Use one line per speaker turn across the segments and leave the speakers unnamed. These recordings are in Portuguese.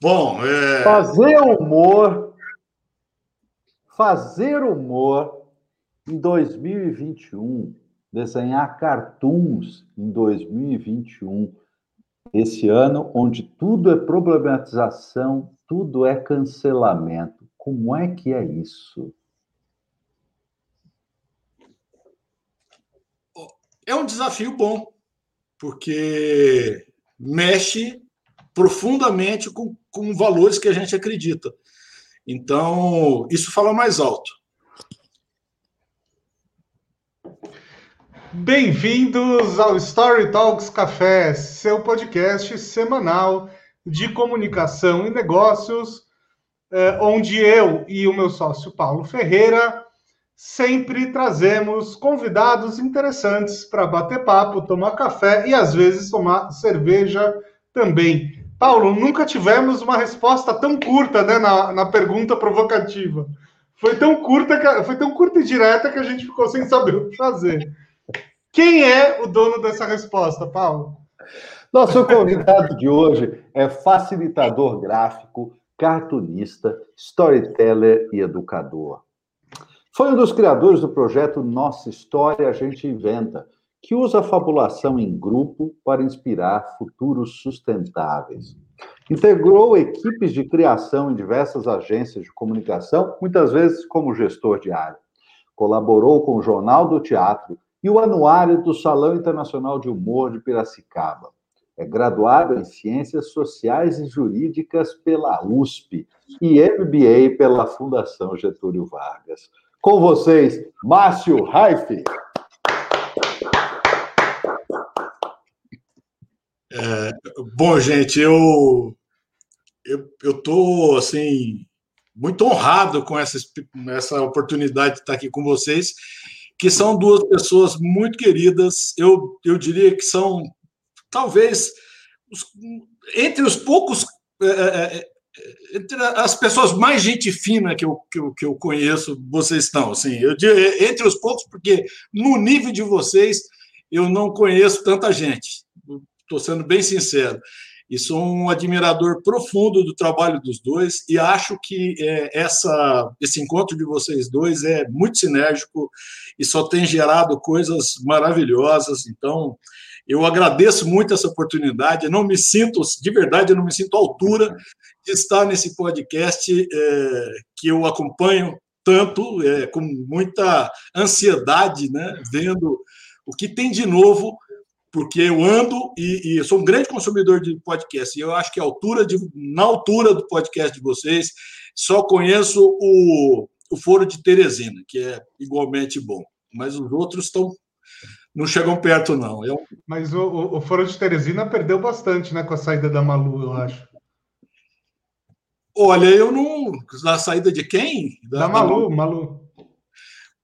Bom, é...
fazer humor, fazer humor em 2021, desenhar cartoons em 2021, esse ano onde tudo é problematização, tudo é cancelamento. Como é que é isso?
É um desafio bom, porque mexe profundamente com, com valores que a gente acredita. Então, isso fala mais alto.
Bem-vindos ao Story Talks Café, seu podcast semanal de comunicação e negócios, eh, onde eu e o meu sócio Paulo Ferreira sempre trazemos convidados interessantes para bater papo, tomar café e às vezes tomar cerveja também. Paulo, nunca tivemos uma resposta tão curta né, na, na pergunta provocativa. Foi tão curta, que, foi tão curta e direta que a gente ficou sem saber o que fazer. Quem é o dono dessa resposta, Paulo?
Nosso convidado de hoje é facilitador gráfico, cartunista, storyteller e educador. Foi um dos criadores do projeto Nossa História a Gente Inventa, que usa a fabulação em grupo para inspirar futuros sustentáveis. Integrou equipes de criação em diversas agências de comunicação, muitas vezes como gestor de área. Colaborou com o Jornal do Teatro e o Anuário do Salão Internacional de Humor de Piracicaba. É graduado em Ciências Sociais e Jurídicas pela USP e MBA pela Fundação Getúlio Vargas. Com vocês, Márcio Raife.
É, bom, gente, eu eu estou assim muito honrado com essa, essa oportunidade de estar aqui com vocês, que são duas pessoas muito queridas. Eu, eu diria que são talvez os, entre os poucos é, é, é entre as pessoas mais gente fina que eu, que eu, que eu conheço, vocês estão. Assim, eu entre os poucos, porque no nível de vocês eu não conheço tanta gente. Estou sendo bem sincero. E sou um admirador profundo do trabalho dos dois e acho que é, essa, esse encontro de vocês dois é muito sinérgico e só tem gerado coisas maravilhosas. Então, eu agradeço muito essa oportunidade. Não me sinto, de verdade, não me sinto à altura de estar nesse podcast é, que eu acompanho tanto, é, com muita ansiedade, né, vendo o que tem de novo porque eu ando e, e, eu sou um grande consumidor de podcast. E eu acho que a altura de, na altura do podcast de vocês, só conheço o, o Foro de Teresina, que é igualmente bom. Mas os outros estão não chegam perto, não. Eu...
É Mas o, o, Foro de Teresina perdeu bastante né, com a saída da Malu, eu acho.
Olha, eu não. Na saída de quem?
Da, da Malu, Malu.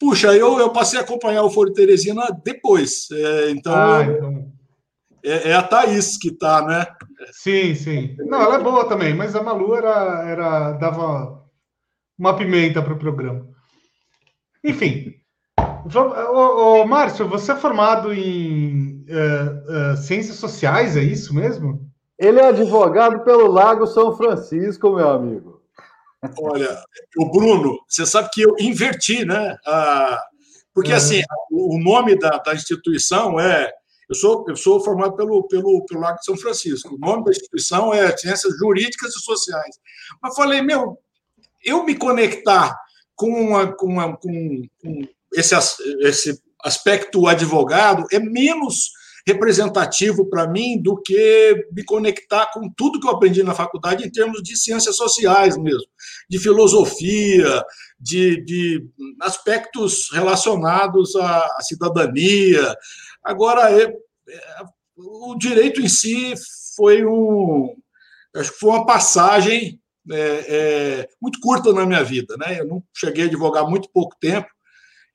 Puxa, eu, eu passei a acompanhar o Foro Teresina depois. É, então, ah, então... É, é, a Thaís que está, né?
Sim, sim. Não, ela é boa também, mas a Malu era, era dava uma pimenta para o programa. Enfim. Ô, ô, Márcio, você é formado em uh, uh, ciências sociais, é isso mesmo?
Ele é advogado pelo Lago São Francisco, meu amigo.
Olha, o Bruno, você sabe que eu inverti, né? Ah, porque, é. assim, o nome da, da, instituição é. Eu sou, eu sou formado pelo, pelo, pelo Lago de São Francisco. O nome da instituição é Ciências Jurídicas e Sociais. Mas falei, meu, eu me conectar com, uma, com, uma, com, com esse, esse aspecto advogado é menos representativo para mim do que me conectar com tudo que eu aprendi na faculdade em termos de ciências sociais mesmo, de filosofia, de, de aspectos relacionados à, cidadania. Agora, é, é, o direito em si foi um, acho que foi uma passagem é, é, muito curta na minha vida, né? Eu não cheguei a advogar muito pouco tempo,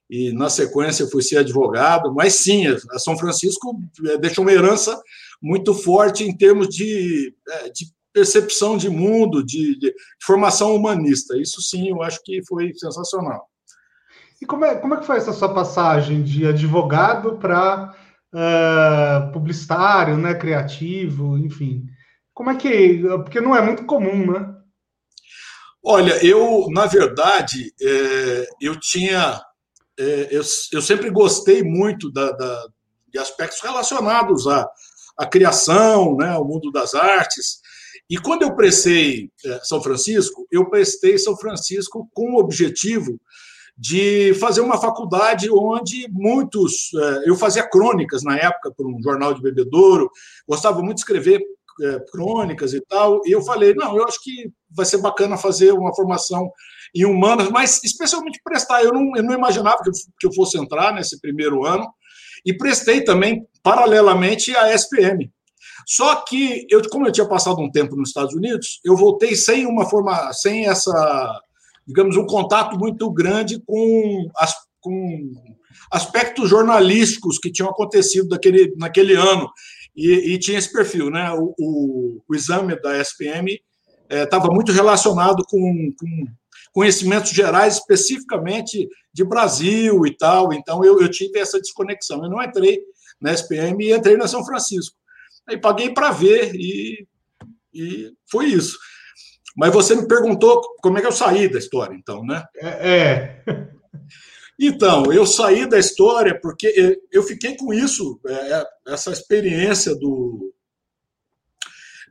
e na sequência fui ser advogado, mas sim, a São Francisco eh, deixou uma herança muito forte em termos de, eh, de percepção de mundo, de, de, formação humanista. Isso sim, eu acho que foi sensacional.
E como é, como é que foi essa sua passagem de advogado para uh, publicitário, né, criativo, enfim? Como é que. Porque não é muito comum, né?
Olha, eu, na verdade, é, eu tinha. É, eu, eu sempre gostei muito da, da, de aspectos relacionados à, à criação, né, ao mundo das artes. E quando eu prestei é, São Francisco, eu prestei São Francisco com o objetivo de fazer uma faculdade onde muitos. É, eu fazia crônicas na época para um jornal de bebedouro, gostava muito de escrever é, crônicas e tal, e eu falei: não, eu acho que vai ser bacana fazer uma formação em humanas, mas especialmente prestar. Eu não, eu não imaginava que eu, que eu fosse entrar nesse primeiro ano, e prestei também, paralelamente, a SPM. Só que, eu, como eu tinha passado um tempo nos Estados Unidos, eu voltei sem uma forma, sem essa, digamos, um contato muito grande com, as, com aspectos jornalísticos que tinham acontecido daquele, naquele ano. E, e tinha esse perfil, né? O, o, o exame da SPM estava é, muito relacionado com, com, conhecimentos gerais, especificamente de Brasil e tal. Então, eu, eu tive essa desconexão. Eu não entrei na SPM e entrei na São Francisco. Aí paguei para ver e, e foi isso. Mas você me perguntou como é que eu saí da história, então, né?
É. é.
Então, eu saí da história porque eu fiquei com isso, é, é, essa experiência do,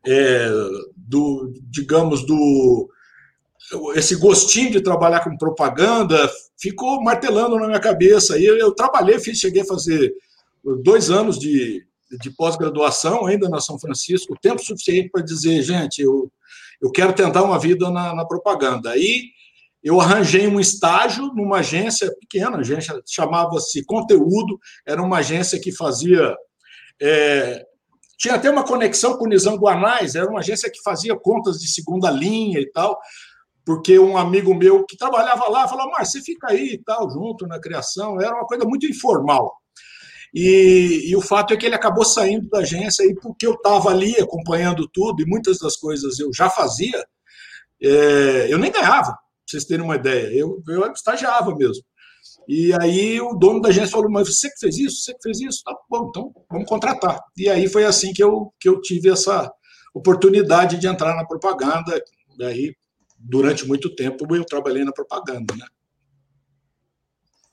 é, do digamos, do esse gostinho de trabalhar com propaganda ficou martelando na minha cabeça. E eu, trabalhei, fiz, cheguei a fazer dois anos de, de pós-graduação ainda na São Francisco, tempo suficiente para dizer, gente, eu, eu quero tentar uma vida na, na propaganda. Aí eu arranjei um estágio numa agência pequena, agência chamava-se Conteúdo, era uma agência que fazia. É, tinha até uma conexão com o Nizam Guanais, era uma agência que fazia contas de segunda linha e tal, porque um amigo meu que trabalhava lá falou: Mas você fica aí e tal, junto na criação, era uma coisa muito informal. E, e, o fato é que ele acabou saindo da agência e porque eu estava ali acompanhando tudo e muitas das coisas eu já fazia, é, eu nem ganhava vocês terem uma ideia. Eu, eu estagiava mesmo. E aí o dono da agência falou, mas você que fez isso? Você que fez isso? Tá bom, então vamos contratar. E aí foi assim que eu, que eu tive essa oportunidade de entrar na propaganda. E aí, durante muito tempo, eu trabalhei na propaganda, né?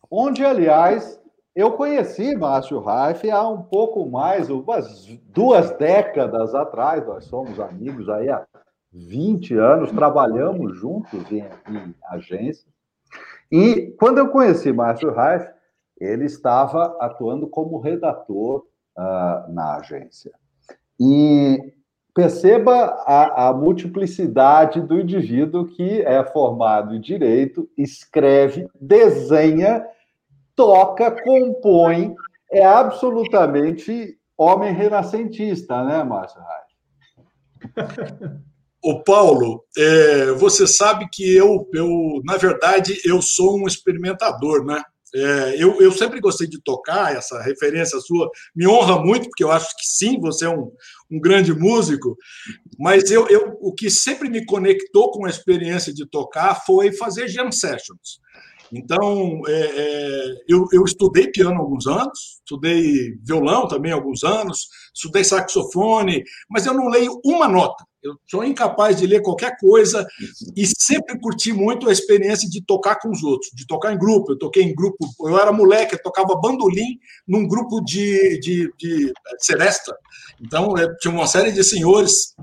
Onde, aliás, eu conheci Márcio Raif há um pouco mais, umas duas décadas atrás, nós somos amigos aí há 20 anos, trabalhamos juntos em, em agência. E quando eu conheci Márcio Reif, ele estava atuando como redator uh, na agência. E perceba a, a, multiplicidade do indivíduo que é formado em direito, escreve, desenha, toca, compõe, é absolutamente homem renascentista, né, Márcio?
O Paulo, é, você sabe que eu, eu, na verdade, eu sou um experimentador, né? É, eu, eu sempre gostei de tocar, essa referência sua me honra muito, porque eu acho que sim, você é um, um grande músico, mas eu, eu, o que sempre me conectou com a experiência de tocar foi fazer jam sessions. Então, é, é, eu, eu, estudei piano alguns anos, estudei violão também alguns anos, estudei saxofone, mas eu não leio uma nota. Eu sou incapaz de ler qualquer coisa e sempre curti muito a experiência de tocar com os outros, de tocar em grupo. Eu toquei em grupo, eu era moleque, eu tocava bandolim num grupo de, de, de, de seresta. Então, é, tinha uma série de senhores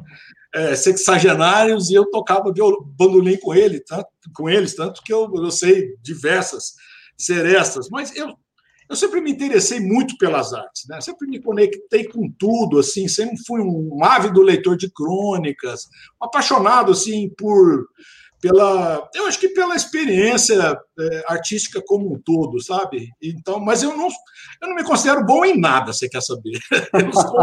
é, sexagenários e eu tocava bandolim com, ele, tanto, com eles, tanto que eu, eu sei diversas serestas. Mas eu eu sempre me interessei muito pelas artes, né? Sempre me conectei com tudo, assim, sempre fui um ávido leitor de crônicas, apaixonado assim por pela, eu acho que pela experiência é, artística como um todo, sabe? Então, mas eu não, eu não me considero bom em nada, você quer saber? Eu sou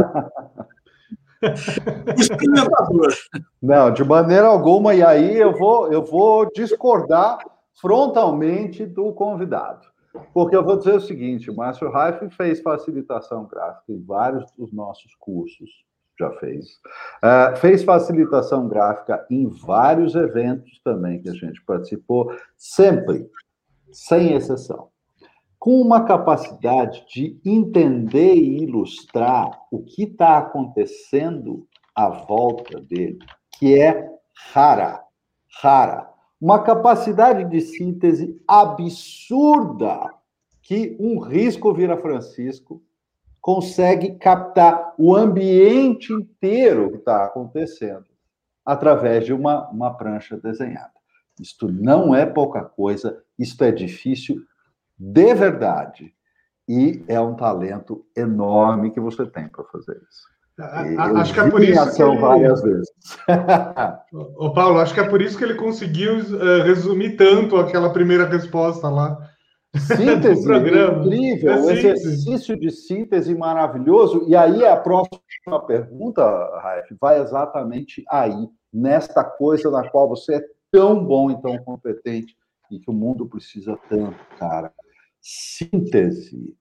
experimentador. Não, de maneira alguma. E aí eu vou, eu vou discordar frontalmente do convidado. Porque eu vou dizer o seguinte: o Márcio Raif fez facilitação gráfica em vários dos nossos cursos, já fez. Uh, fez facilitação gráfica em vários eventos também que a gente participou, sempre, sem exceção. Com uma capacidade de entender e ilustrar o que está acontecendo à volta dele, que é rara, rara. Uma capacidade de síntese absurda que um risco vira Francisco consegue captar o ambiente inteiro que está acontecendo através de uma, uma prancha desenhada. Isto não é pouca coisa, isto é difícil de verdade. E é um talento enorme que você tem para fazer isso.
Acho que é por isso que ele...
várias vezes.
Ô, Paulo, acho que é por isso que ele conseguiu uh, resumir tanto aquela primeira resposta lá.
Síntese incrível, é um exercício de síntese maravilhoso. E aí a próxima pergunta, Raif, vai exatamente aí, nesta coisa na qual você é tão bom e tão competente e que o mundo precisa tanto, cara. Síntese.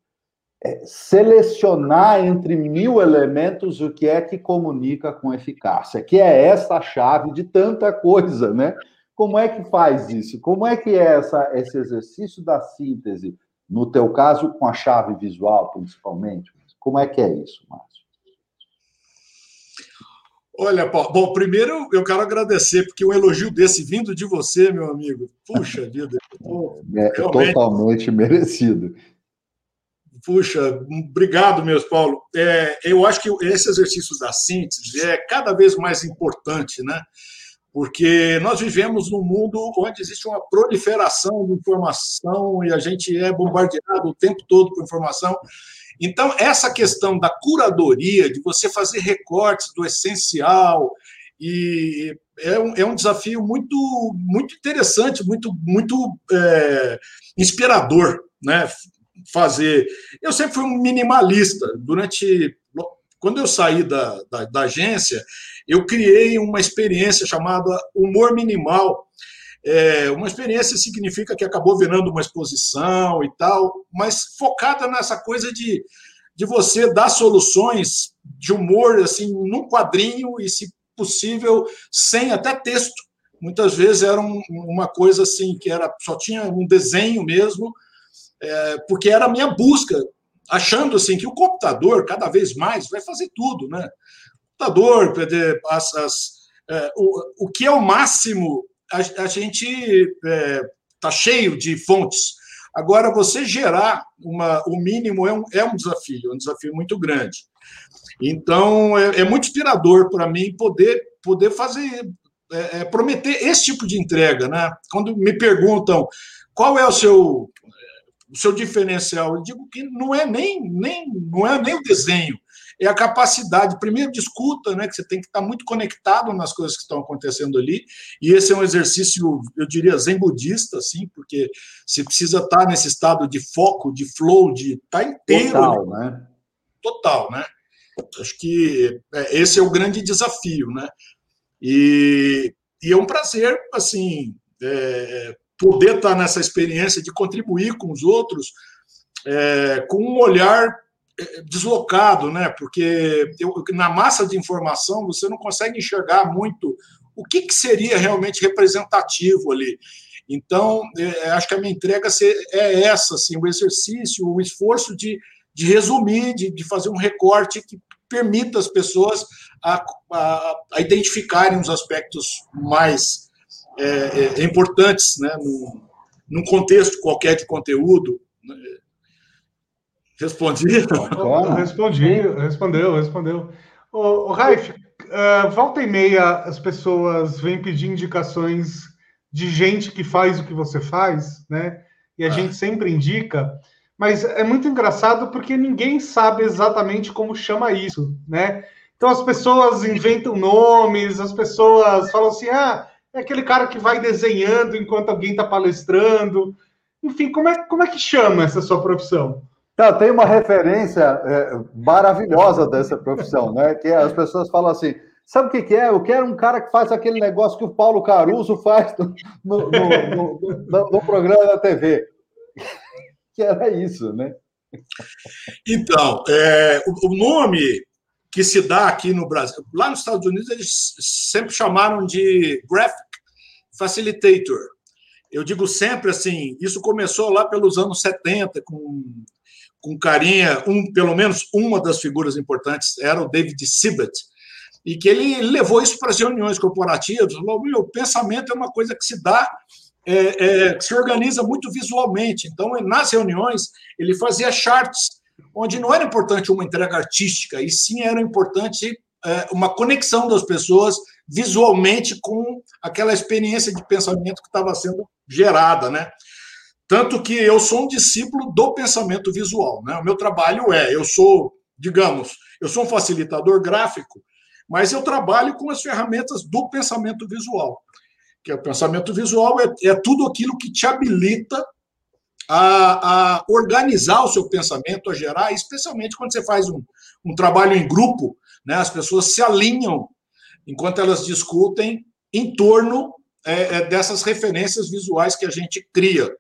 É selecionar entre mil elementos o que é que comunica com eficácia, que é essa chave de tanta coisa, né? Como é que faz isso? Como é que é essa, esse exercício da síntese, no teu caso, com a chave visual, principalmente? Como é que é isso, Márcio?
Olha, Paulo, bom, primeiro eu quero agradecer, porque um elogio desse vindo de você, meu amigo, puxa vida.
É, realmente... totalmente merecido.
Puxa, obrigado mesmo, Paulo. É, eu acho que esse exercício da síntese é cada vez mais importante, né? Porque nós vivemos num mundo onde existe uma proliferação de informação e a gente é bombardeado o tempo todo por informação. Então, essa questão da curadoria, de você fazer recortes do essencial, e é um, é um desafio muito, muito interessante, muito, muito é, inspirador, né? Fazer. Eu sempre fui um minimalista. Durante. Quando eu saí da, da, da agência, eu criei uma experiência chamada humor minimal, é, uma experiência significa que acabou virando uma exposição e tal, mas focada nessa coisa de, de você dar soluções de humor assim num quadrinho e, se possível, sem até texto. Muitas vezes era um, uma coisa assim que era só tinha um desenho mesmo, é, porque era a minha busca, achando assim que o computador cada vez mais vai fazer tudo, né? O computador, as, as, é, o, o que é o máximo a, a gente está é, tá cheio de fontes. Agora, você gerar uma, o mínimo é um, é um desafio, é um desafio muito grande. Então, é, é muito inspirador para mim poder, poder fazer, é, é, prometer esse tipo de entrega. Né? Quando me perguntam qual é o seu, o seu diferencial, eu digo que não é nem, nem, não é nem o desenho, é a capacidade, primeiro, de escuta, né, que você tem que estar muito conectado nas coisas que estão acontecendo ali, e esse é um exercício, eu diria, zen budista, assim, porque você precisa estar nesse estado de foco, de flow, de estar inteiro.
Total, né?
Total, né? Acho que é, esse é o grande desafio, né? E, e é um prazer, assim, é, poder estar nessa experiência de contribuir com os outros é, com um olhar deslocado, né? Porque eu, na massa de informação você não consegue enxergar muito o que, que seria realmente representativo ali. Então, é, acho que a minha entrega é essa, assim, o exercício, o esforço de, de resumir, de, de fazer um recorte que permita as pessoas a, a, a identificarem os aspectos mais é, é, importantes, né, num, num contexto qualquer de conteúdo. Né? Respondi?
Respondi, respondeu, respondeu. O, o Raif, uh, volta e meia as pessoas vêm pedir indicações de gente que faz o que você faz, né? E a ah. gente sempre indica, mas é muito engraçado porque ninguém sabe exatamente como chama isso, né? Então as pessoas inventam nomes, as pessoas falam assim: ah, é aquele cara que vai desenhando enquanto alguém está palestrando. Enfim, como é, como é que chama essa sua profissão?
Tá, tem uma referência é, maravilhosa dessa profissão, né? Que as pessoas falam assim: sabe o que, que, é? Eu quero um cara que faz aquele negócio que o Paulo Caruso faz no, no, no, no, no programa da TV. que era isso, né?
Então, é, o, o nome que se dá aqui no Brasil, lá nos Estados Unidos, eles sempre chamaram de Graphic Facilitator. Eu digo sempre assim, isso começou lá pelos anos 70, com com carinha, um, pelo menos uma das figuras importantes era o David Sibbett. e que ele levou isso para as reuniões corporativas. Falou: o pensamento é uma coisa que se dá, é, é, que se organiza muito visualmente. Então, nas reuniões, ele fazia charts, onde não era importante uma entrega artística, e sim era importante é, uma conexão das pessoas visualmente com aquela experiência de pensamento que estava sendo gerada, né? Tanto que eu sou um discípulo do pensamento visual, né? O meu trabalho é, eu sou, digamos, eu sou um facilitador gráfico, mas eu trabalho com as ferramentas do pensamento visual. Que é o pensamento visual é, é tudo aquilo que te habilita a, a, organizar o seu pensamento, a gerar, especialmente quando você faz um, um trabalho em grupo, né, as pessoas se alinham enquanto elas discutem em torno é, é, dessas referências visuais que a gente cria.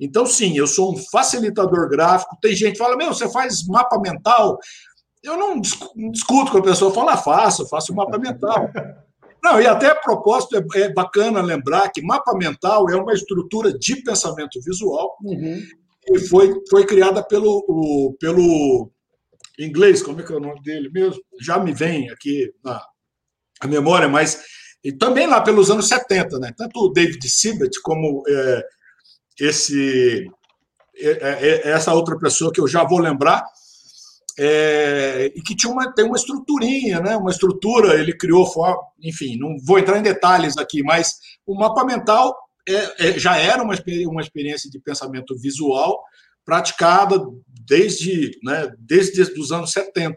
Então, sim, eu sou um facilitador gráfico. Tem gente que fala, meu, você faz mapa mental eu não discuto com a pessoa, fala, ah, faço, faço mapa mental. Não, e até a propósito, é, é, bacana lembrar que mapa mental é uma estrutura de pensamento visual uhum. e foi, foi criada pelo, o, pelo inglês, como é que é o nome dele mesmo? Já me vem aqui na a memória, mas também lá pelos anos 70, né? Tanto o David Sibbett como é, esse é, é, essa outra pessoa que eu já vou lembrar, é, e que tinha uma, tem uma estruturinha, né? uma estrutura, ele criou, enfim, não vou entrar em detalhes aqui, mas o mapa mental é, é, já era uma, uma experiência de pensamento visual praticada desde, né, desde os anos 70.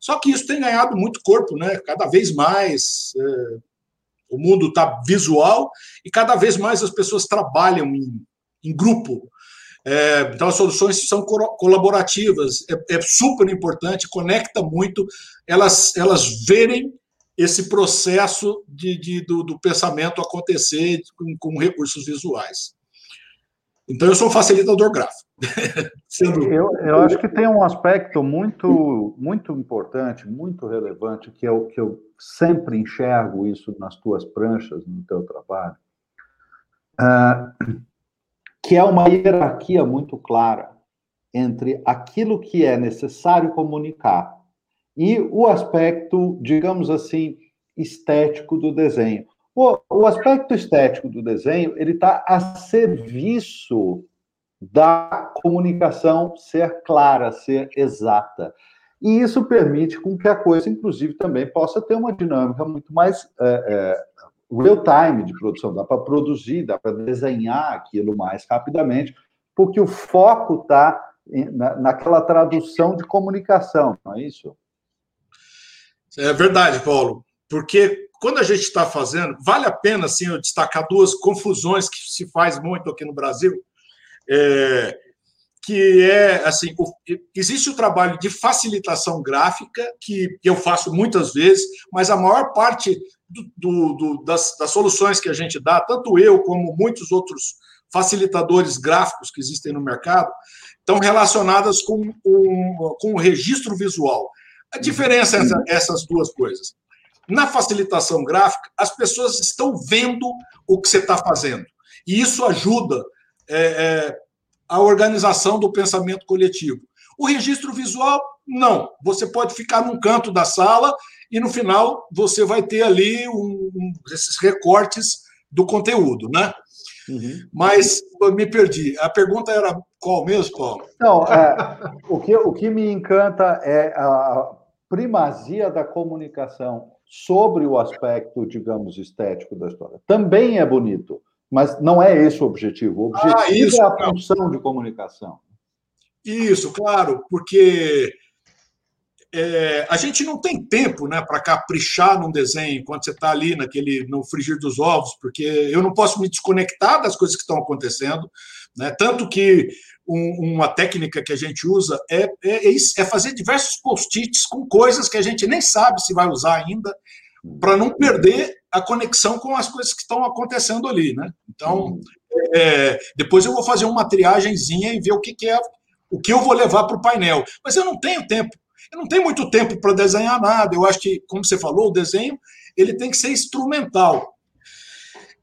Só que isso tem ganhado muito corpo, né? cada vez mais é, o mundo está visual e cada vez mais as pessoas trabalham em, em grupo. É, então, as soluções são colaborativas, é, é, super importante, conecta muito elas, elas verem esse processo de, de do, do, pensamento acontecer com, com, recursos visuais. Então, eu sou um facilitador gráfico.
Sendo... eu, eu acho que tem um aspecto muito, muito importante, muito relevante, que eu, que eu sempre enxergo isso nas tuas pranchas, no teu trabalho. Uh, que é uma hierarquia muito clara entre aquilo que é necessário comunicar e o aspecto, digamos assim, estético do desenho. O, o aspecto estético do desenho ele está a serviço da comunicação ser clara, ser exata. E isso permite com que a coisa, inclusive, também possa ter uma dinâmica muito mais é, é, real time de produção, dá para produzir, dá para desenhar aquilo mais rapidamente, porque o foco está na, naquela tradução de comunicação, não é isso?
É verdade, Paulo, porque quando a gente está fazendo, vale a pena assim, eu destacar duas confusões que se faz muito aqui no Brasil, é, que é assim, o, existe o trabalho de facilitação gráfica que eu faço muitas vezes, mas a maior parte do, do, das, das, soluções que a gente dá, tanto eu como muitos outros facilitadores gráficos que existem no mercado, estão relacionadas com o, com o registro visual. A diferença é essa, essas duas coisas. Na facilitação gráfica, as pessoas estão vendo o que você está fazendo. E isso ajuda é, é, a organização do pensamento coletivo. O registro visual, não. Você pode ficar num canto da sala e no final você vai ter ali um, um, esses recortes do conteúdo, né? Uhum. Mas me perdi. A pergunta era qual mesmo, Paulo?
Não, é, o, que, o que me encanta é a primazia da comunicação sobre o aspecto, digamos, estético da história. Também é bonito, mas não é esse o objetivo. O objetivo ah, isso, é a função de comunicação.
Isso, claro, porque é, a gente não tem tempo né, para caprichar num desenho quando você está ali naquele no frigir dos ovos, porque eu não posso me desconectar das coisas que estão acontecendo. Né? Tanto que um, uma técnica que a gente usa é, é, é, é fazer diversos post-its com coisas que a gente nem sabe se vai usar ainda, para não perder a conexão com as coisas que estão acontecendo ali. Né? Então, é, depois eu vou fazer uma triagemzinha e ver o que, que é o que eu vou levar para o painel. Mas eu não tenho tempo eu não tenho muito tempo para desenhar nada. Eu acho que, como você falou, o desenho ele tem que ser instrumental.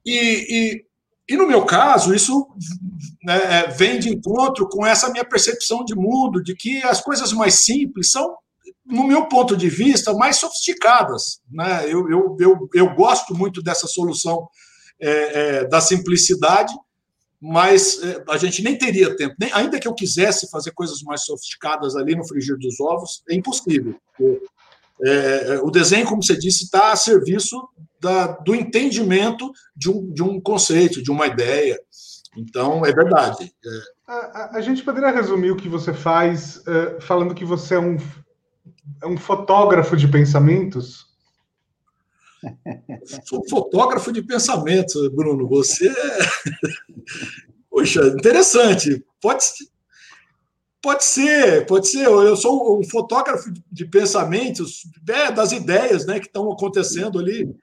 E, e, e no meu caso, isso né, é, vem de encontro com essa minha percepção de mundo, de que as coisas mais simples são no meu ponto de vista, mais sofisticadas. Né? Eu, eu, eu, eu gosto muito dessa solução é, é, da simplicidade, mas é, a gente nem teria tempo. Nem, ainda que eu quisesse fazer coisas mais sofisticadas ali no frigir dos ovos, é impossível. É, é, o desenho, como você disse, está a serviço da, do entendimento de um, de um conceito, de uma ideia. Então, é verdade. É.
A, a, a, gente poderia resumir o que você faz uh, falando que você é um, é um fotógrafo de pensamentos?
Sou fotógrafo de pensamentos, Bruno. Você é. Poxa, interessante. Pode, pode ser, pode ser. Eu sou um fotógrafo de pensamentos, é, das ideias né, que estão acontecendo ali.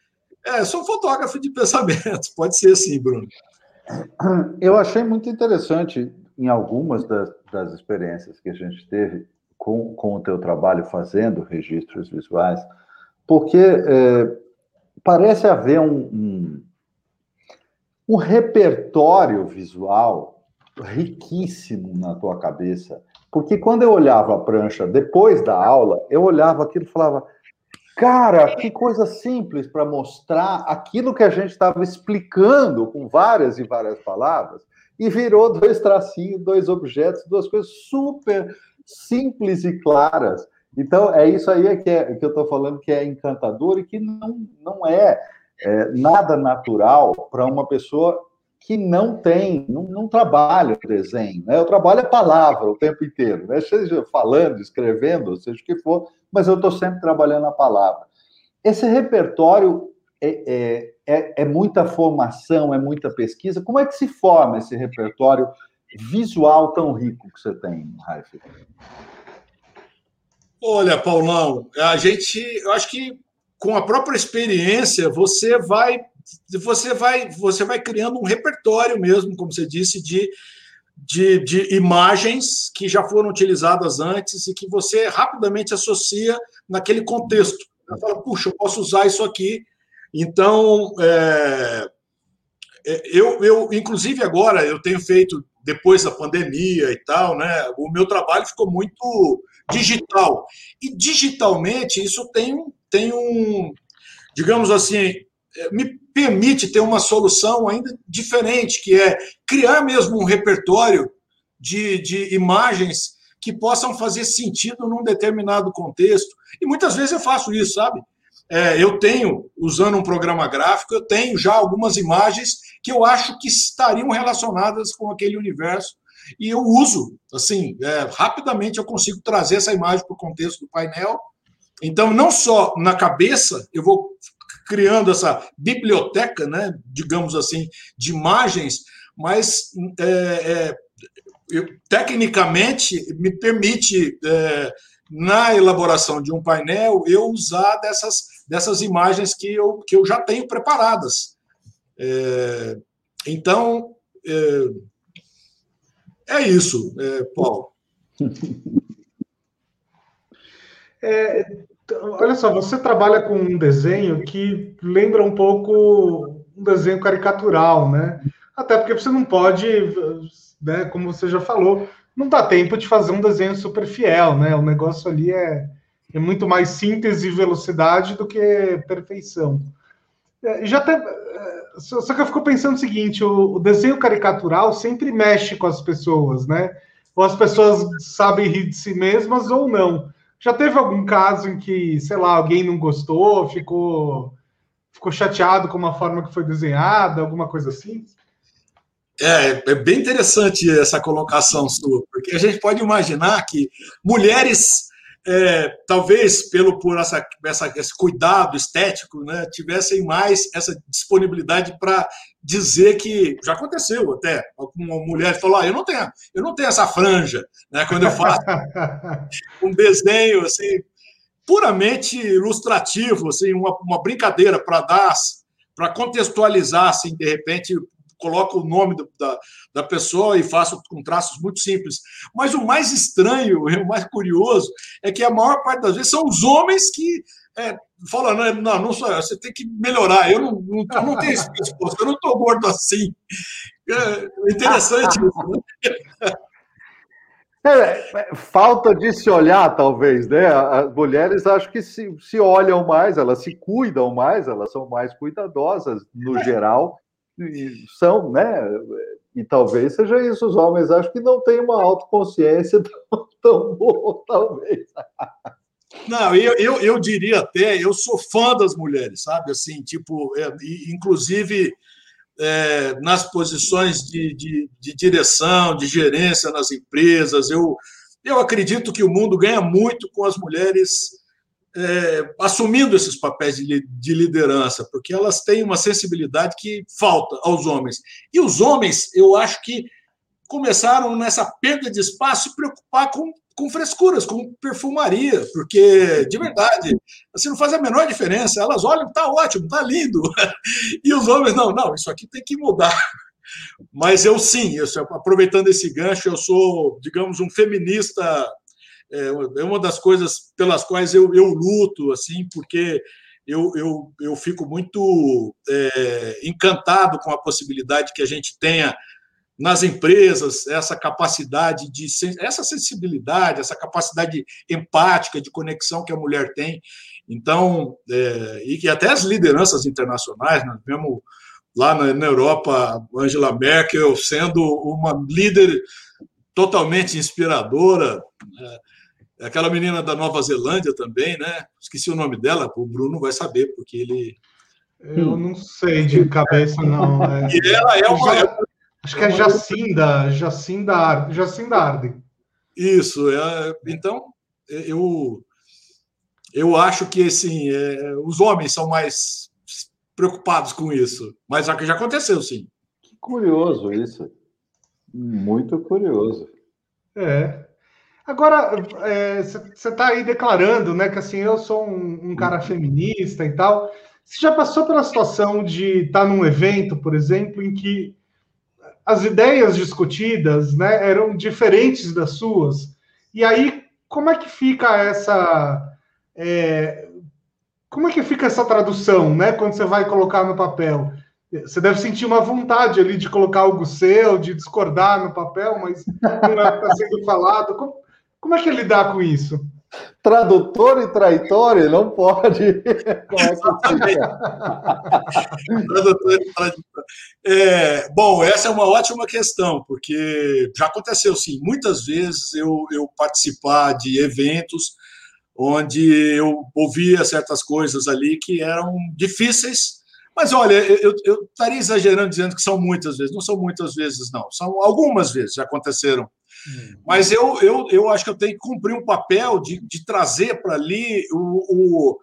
É, sou um fotógrafo de pensamentos. Pode ser sim, Bruno.
Eu achei muito interessante em algumas das, das experiências que a gente teve com, com o teu trabalho fazendo registros visuais, porque é, parece haver um, um, um repertório visual riquíssimo na tua cabeça. Porque quando eu olhava a prancha depois da aula, eu olhava aquilo e falava: Cara, que coisa simples para mostrar aquilo que a gente estava explicando com várias e várias palavras, e virou dois tracinhos, dois objetos, duas coisas super simples e claras. Então, é isso aí que, é, que eu estou falando que é encantador e que não, não é, é nada natural para uma pessoa que não tem, não, não trabalha o desenho. Né? Eu trabalho a palavra o tempo inteiro, né? seja falando, escrevendo, seja o que for, mas eu estou sempre trabalhando a palavra. Esse repertório é, é, é, é, muita formação, é muita pesquisa. Como é que se forma esse repertório visual tão rico que você tem, Raif?
Olha, Paulão, a gente, eu acho que com a própria experiência você vai, você vai, você vai criando um repertório mesmo, como você disse, de, de, de imagens que já foram utilizadas antes e que você rapidamente associa naquele contexto. Você fala, puxa, eu posso usar isso aqui. Então, é, é eu, eu, inclusive agora, eu tenho feito, depois da pandemia e tal, né, o meu trabalho ficou muito digital. E digitalmente isso tem, tem um, digamos assim, é, me permite ter uma solução ainda diferente, que é criar mesmo um repertório de, de imagens que possam fazer sentido num determinado contexto. E muitas vezes eu faço isso, sabe? É, eu tenho, usando um programa gráfico, eu tenho já algumas imagens que eu acho que estariam relacionadas com aquele universo e eu uso, assim, é, rapidamente eu consigo trazer essa imagem para o contexto do painel. Então, não só na cabeça, eu vou criando essa biblioteca, né, digamos assim, de imagens, mas é, é, eu, tecnicamente me permite, é, na elaboração de um painel, eu usar dessas, dessas imagens que eu, que eu já tenho preparadas. É, então, é, é isso, é, Paulo.
É, olha só, você trabalha com um desenho que lembra um pouco um desenho caricatural, né? Até porque você não pode, né, como você já falou, não dá tempo de fazer um desenho super fiel, né? O negócio ali é, é muito mais síntese e velocidade do que perfeição. É, já até, é, só que eu fico pensando o seguinte: o, desenho caricatural sempre mexe com as pessoas, né? Ou as pessoas sabem rir de si mesmas ou não. Já teve algum caso em que, sei lá, alguém não gostou, ficou, ficou chateado com a forma que foi desenhada, alguma coisa assim?
É, é bem interessante essa colocação sua, porque a gente pode imaginar que mulheres é, talvez pelo por essa, essa, esse cuidado estético, né, tivessem mais essa disponibilidade para dizer que já aconteceu até. Uma mulher falou ah, eu não tenho eu não tenho essa franja né quando eu faço um desenho assim puramente ilustrativo assim uma, uma brincadeira para dar para contextualizar assim de repente coloco o nome do, da, da pessoa e faço com traços muito simples. Mas o mais estranho, o mais curioso, é que a maior parte das vezes são os homens que é, falam, não, não, não sou eu, você tem que melhorar, eu não, não, eu não tenho esse pescoço, eu não estou gordo assim. É interessante isso, né?
É, é, falta de se olhar, talvez, né? As mulheres acho que se, se olham mais, elas se cuidam mais, elas são mais cuidadosas no geral, e são, né? E talvez seja isso, os homens acho que não têm uma autoconsciência tão, tão boa, talvez.
Não, eu, eu, eu diria até, eu sou fã das mulheres, sabe? Assim, tipo, é, inclusive é, nas posições de, de, de, direção, de gerência nas empresas. Eu, eu acredito que o mundo ganha muito com as mulheres é, assumindo esses papéis de, de liderança, porque elas têm uma sensibilidade que falta aos homens. E os homens, eu acho que começaram nessa perda de espaço se preocupar com com frescuras, com perfumaria, porque, de verdade, assim, não faz a menor diferença. Elas olham, tá ótimo, tá lindo. E os homens, não, não, isso aqui tem que mudar. Mas eu sim, eu, aproveitando esse gancho, eu sou, digamos, um feminista. É, é uma das coisas pelas quais eu, eu luto, assim, porque eu, eu, eu fico muito é, encantado com a possibilidade que a gente tenha nas empresas essa capacidade de essa sensibilidade, essa capacidade empática de conexão que a mulher tem. Então, é, e que até as lideranças internacionais, vemos lá na, na Europa, Angela Merkel sendo uma líder totalmente inspiradora. É, aquela menina da Nova Zelândia também, né? Esqueci o nome dela, o Bruno vai saber, porque ele.
Eu não sei de cabeça, não. É...
E ela é uma,
Acho que é Jacinda, Jacinda, Jacinda Arden.
Isso, é, então eu eu acho que assim, é, os homens são mais preocupados com isso, mas já que já aconteceu, sim.
Que curioso isso, muito curioso.
É. Agora, você é, está aí declarando, né, que assim eu sou um, um, cara feminista e tal. Você já passou pela situação de estar tá num evento, por exemplo, em que as ideias discutidas né, eram diferentes das suas. E aí, como é que fica essa. É, como é que fica essa tradução, né? Quando você vai colocar no papel? Você deve sentir uma vontade ali de colocar algo seu, de discordar no papel, mas não é está sendo falado. Como, como é que lidar com isso?
Tradutor e traitório não pode.
Como é que Tradutor e traitório. É, bom, essa é uma ótima questão, porque já aconteceu sim. Muitas vezes eu, eu participar de eventos onde eu ouvia certas coisas ali que eram difíceis. Mas olha, eu, eu estaria exagerando dizendo que são muitas vezes. Não são muitas vezes, não. São algumas vezes já aconteceram Hum. Mas eu, eu, eu acho que eu tenho que cumprir um papel de, de trazer para ali o, o,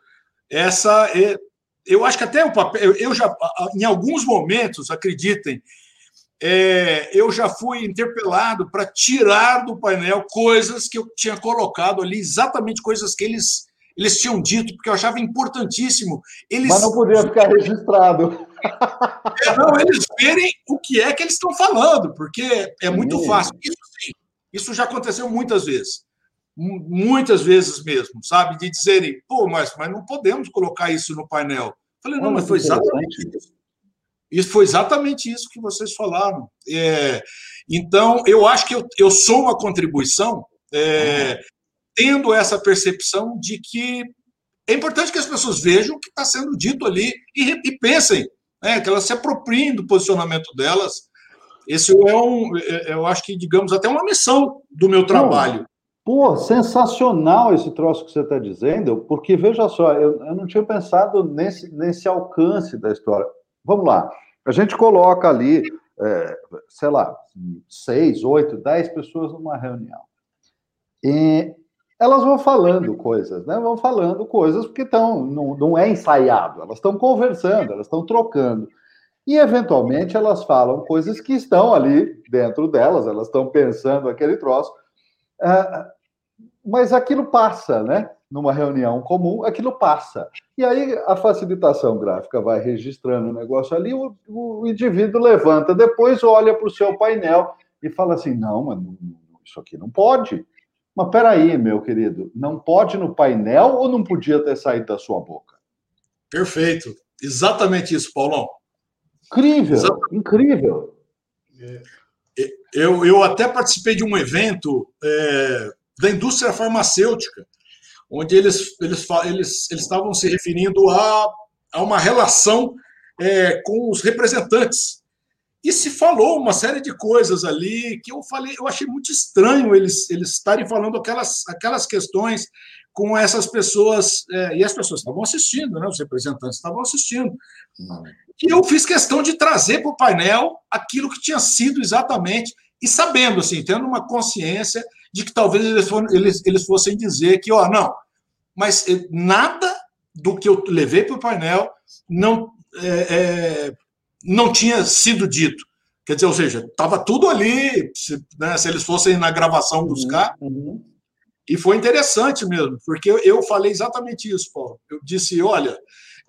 essa. É, eu acho que até o papel. Eu já, em alguns momentos, acreditem, é, eu já fui interpelado para tirar do painel coisas que eu tinha colocado ali, exatamente coisas que eles, eles tinham dito, porque eu achava importantíssimo. Eles,
Mas não podia ficar registrado.
É, não, eles verem o que é que eles estão falando, porque é muito fácil. Isso sim, isso já aconteceu muitas vezes. Muitas vezes mesmo, sabe? De dizerem, pô, mas, mas não podemos colocar isso no painel. Falei, não, mas foi exatamente isso. Isso foi exatamente isso que vocês falaram. É, então, eu acho que eu, eu sou uma contribuição é, tendo essa percepção de que é importante que as pessoas vejam o que está sendo dito ali e, e pensem, né, que elas se apropriem do posicionamento delas esse é um, é, eu acho que, digamos, até uma missão do meu trabalho.
Pô, sensacional esse troço que você está dizendo, porque veja só, eu, eu não tinha pensado nesse, nesse alcance da história. Vamos lá, a gente coloca ali, é, sei lá, seis, oito, dez pessoas numa reunião. E elas vão falando coisas, né? Vão falando coisas porque estão, não, não é ensaiado, elas estão conversando, elas estão trocando. E, eventualmente, elas falam coisas que estão ali dentro delas, elas estão pensando aquele troço. Uh, mas aquilo passa, né? Numa reunião comum, aquilo passa. E aí a facilitação gráfica vai registrando o negócio ali, o, o indivíduo levanta, depois olha para o seu painel e fala assim: não, mano, isso aqui não pode. Mas peraí, meu querido, não pode no painel ou não podia ter saído da sua boca?
Perfeito. Exatamente isso, Paulão.
Incrível, Exatamente. incrível.
É. eu, eu até participei de um evento é, da indústria farmacêutica, onde eles, eles, eles, eles estavam se referindo a, a uma relação é, com os representantes. E se falou uma série de coisas ali que eu falei, eu achei muito estranho eles, eles estarem falando aquelas, aquelas questões com essas pessoas, é, e as pessoas estavam assistindo, né? os representantes estavam assistindo. E eu fiz questão de trazer para o painel aquilo que tinha sido exatamente, e sabendo, assim, tendo uma consciência de que talvez eles, eles, eles fossem dizer que, ó, não, mas eh, nada do que eu levei para o painel não, é, é, não tinha sido dito. Quer dizer, ou seja, estava tudo ali, se, né, se, eles fossem na gravação buscar. Uhum, uhum. E foi interessante mesmo, porque eu, falei exatamente isso, Paulo. Eu disse: olha,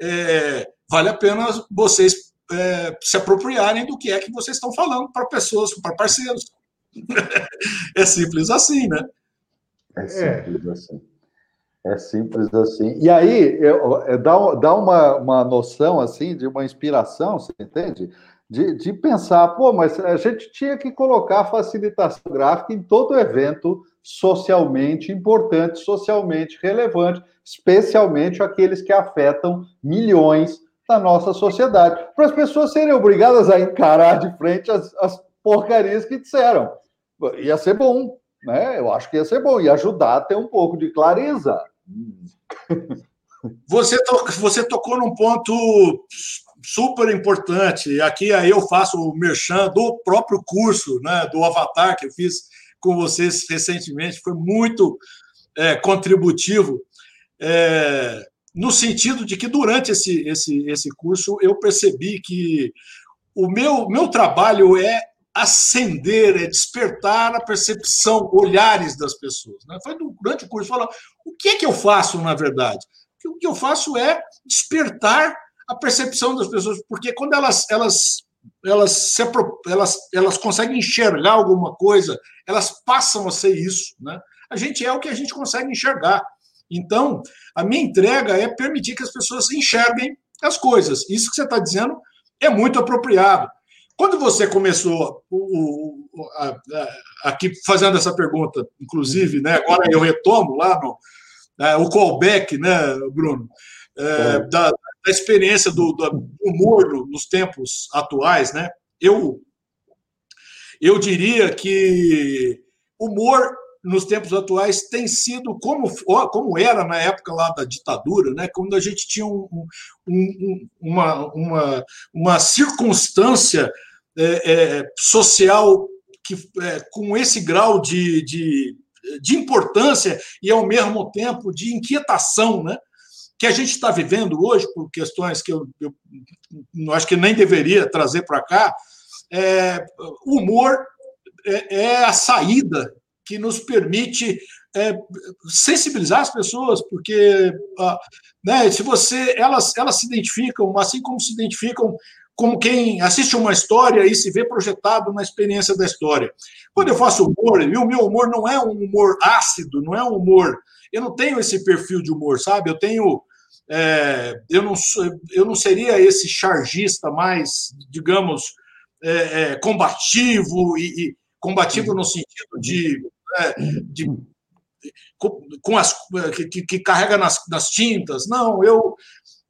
é, vale a pena vocês é, se apropriarem do que é que vocês estão falando para pessoas, para parceiros. é simples assim, né?
É simples assim. É simples assim. E aí, eu, eu, dá, dá uma, uma noção, assim, de uma inspiração, você entende? De, de pensar, pô, mas a gente tinha que colocar facilitação gráfica em todo evento socialmente importante, socialmente relevante, especialmente aqueles que afetam milhões da nossa sociedade, para as pessoas serem obrigadas a encarar de frente as, as porcarias que disseram. Ia ser bom, né? Eu acho que ia ser bom, ia ajudar a ter um pouco de clareza.
Você, to, você tocou num ponto super importante. Aqui aí eu faço o merchan do próprio curso, né, do Avatar que eu fiz com vocês recentemente, foi muito é, contributivo, é, no sentido de que durante esse, esse, esse curso eu percebi que o meu, meu trabalho é acender, é despertar a percepção, olhares das pessoas. Né? Foi durante o curso falar o que é que eu faço na verdade. O que eu faço é despertar a percepção das pessoas, porque quando elas elas elas, se, elas, elas conseguem enxergar alguma coisa, elas passam a ser isso. Né? A gente é o que a gente consegue enxergar. Então, a minha entrega é permitir que as pessoas enxerguem as coisas. Isso que você está dizendo é muito apropriado. Quando você começou o, o, a, a, aqui fazendo essa pergunta, inclusive, né, agora eu retomo lá no é, o callback, né, Bruno, é, é. Da, da, experiência do, do humor nos tempos atuais, né? Eu eu diria que humor nos tempos atuais tem sido como, como era na época lá da ditadura, né? quando a gente tinha um, um, uma, uma, uma circunstância é, é, social que, é, com esse grau de, de, de importância e, ao mesmo tempo, de inquietação, né? Que a gente está vivendo hoje, por questões que eu, eu, acho que nem deveria trazer para cá, é, humor é, é, a saída que nos permite é, sensibilizar as pessoas, porque né, se você elas, elas se identificam, assim como se identificam como quem assiste uma história e se vê projetado na experiência da história. Quando eu faço humor, e o meu humor não é um humor ácido, não é um humor. Eu não tenho esse perfil de humor, sabe? Eu tenho. É, eu, não, eu não seria esse chargista mais, digamos, é, é, combativo e, e, combativo no sentido de, é, de com, com as que, que carrega nas, nas tintas. Não, eu,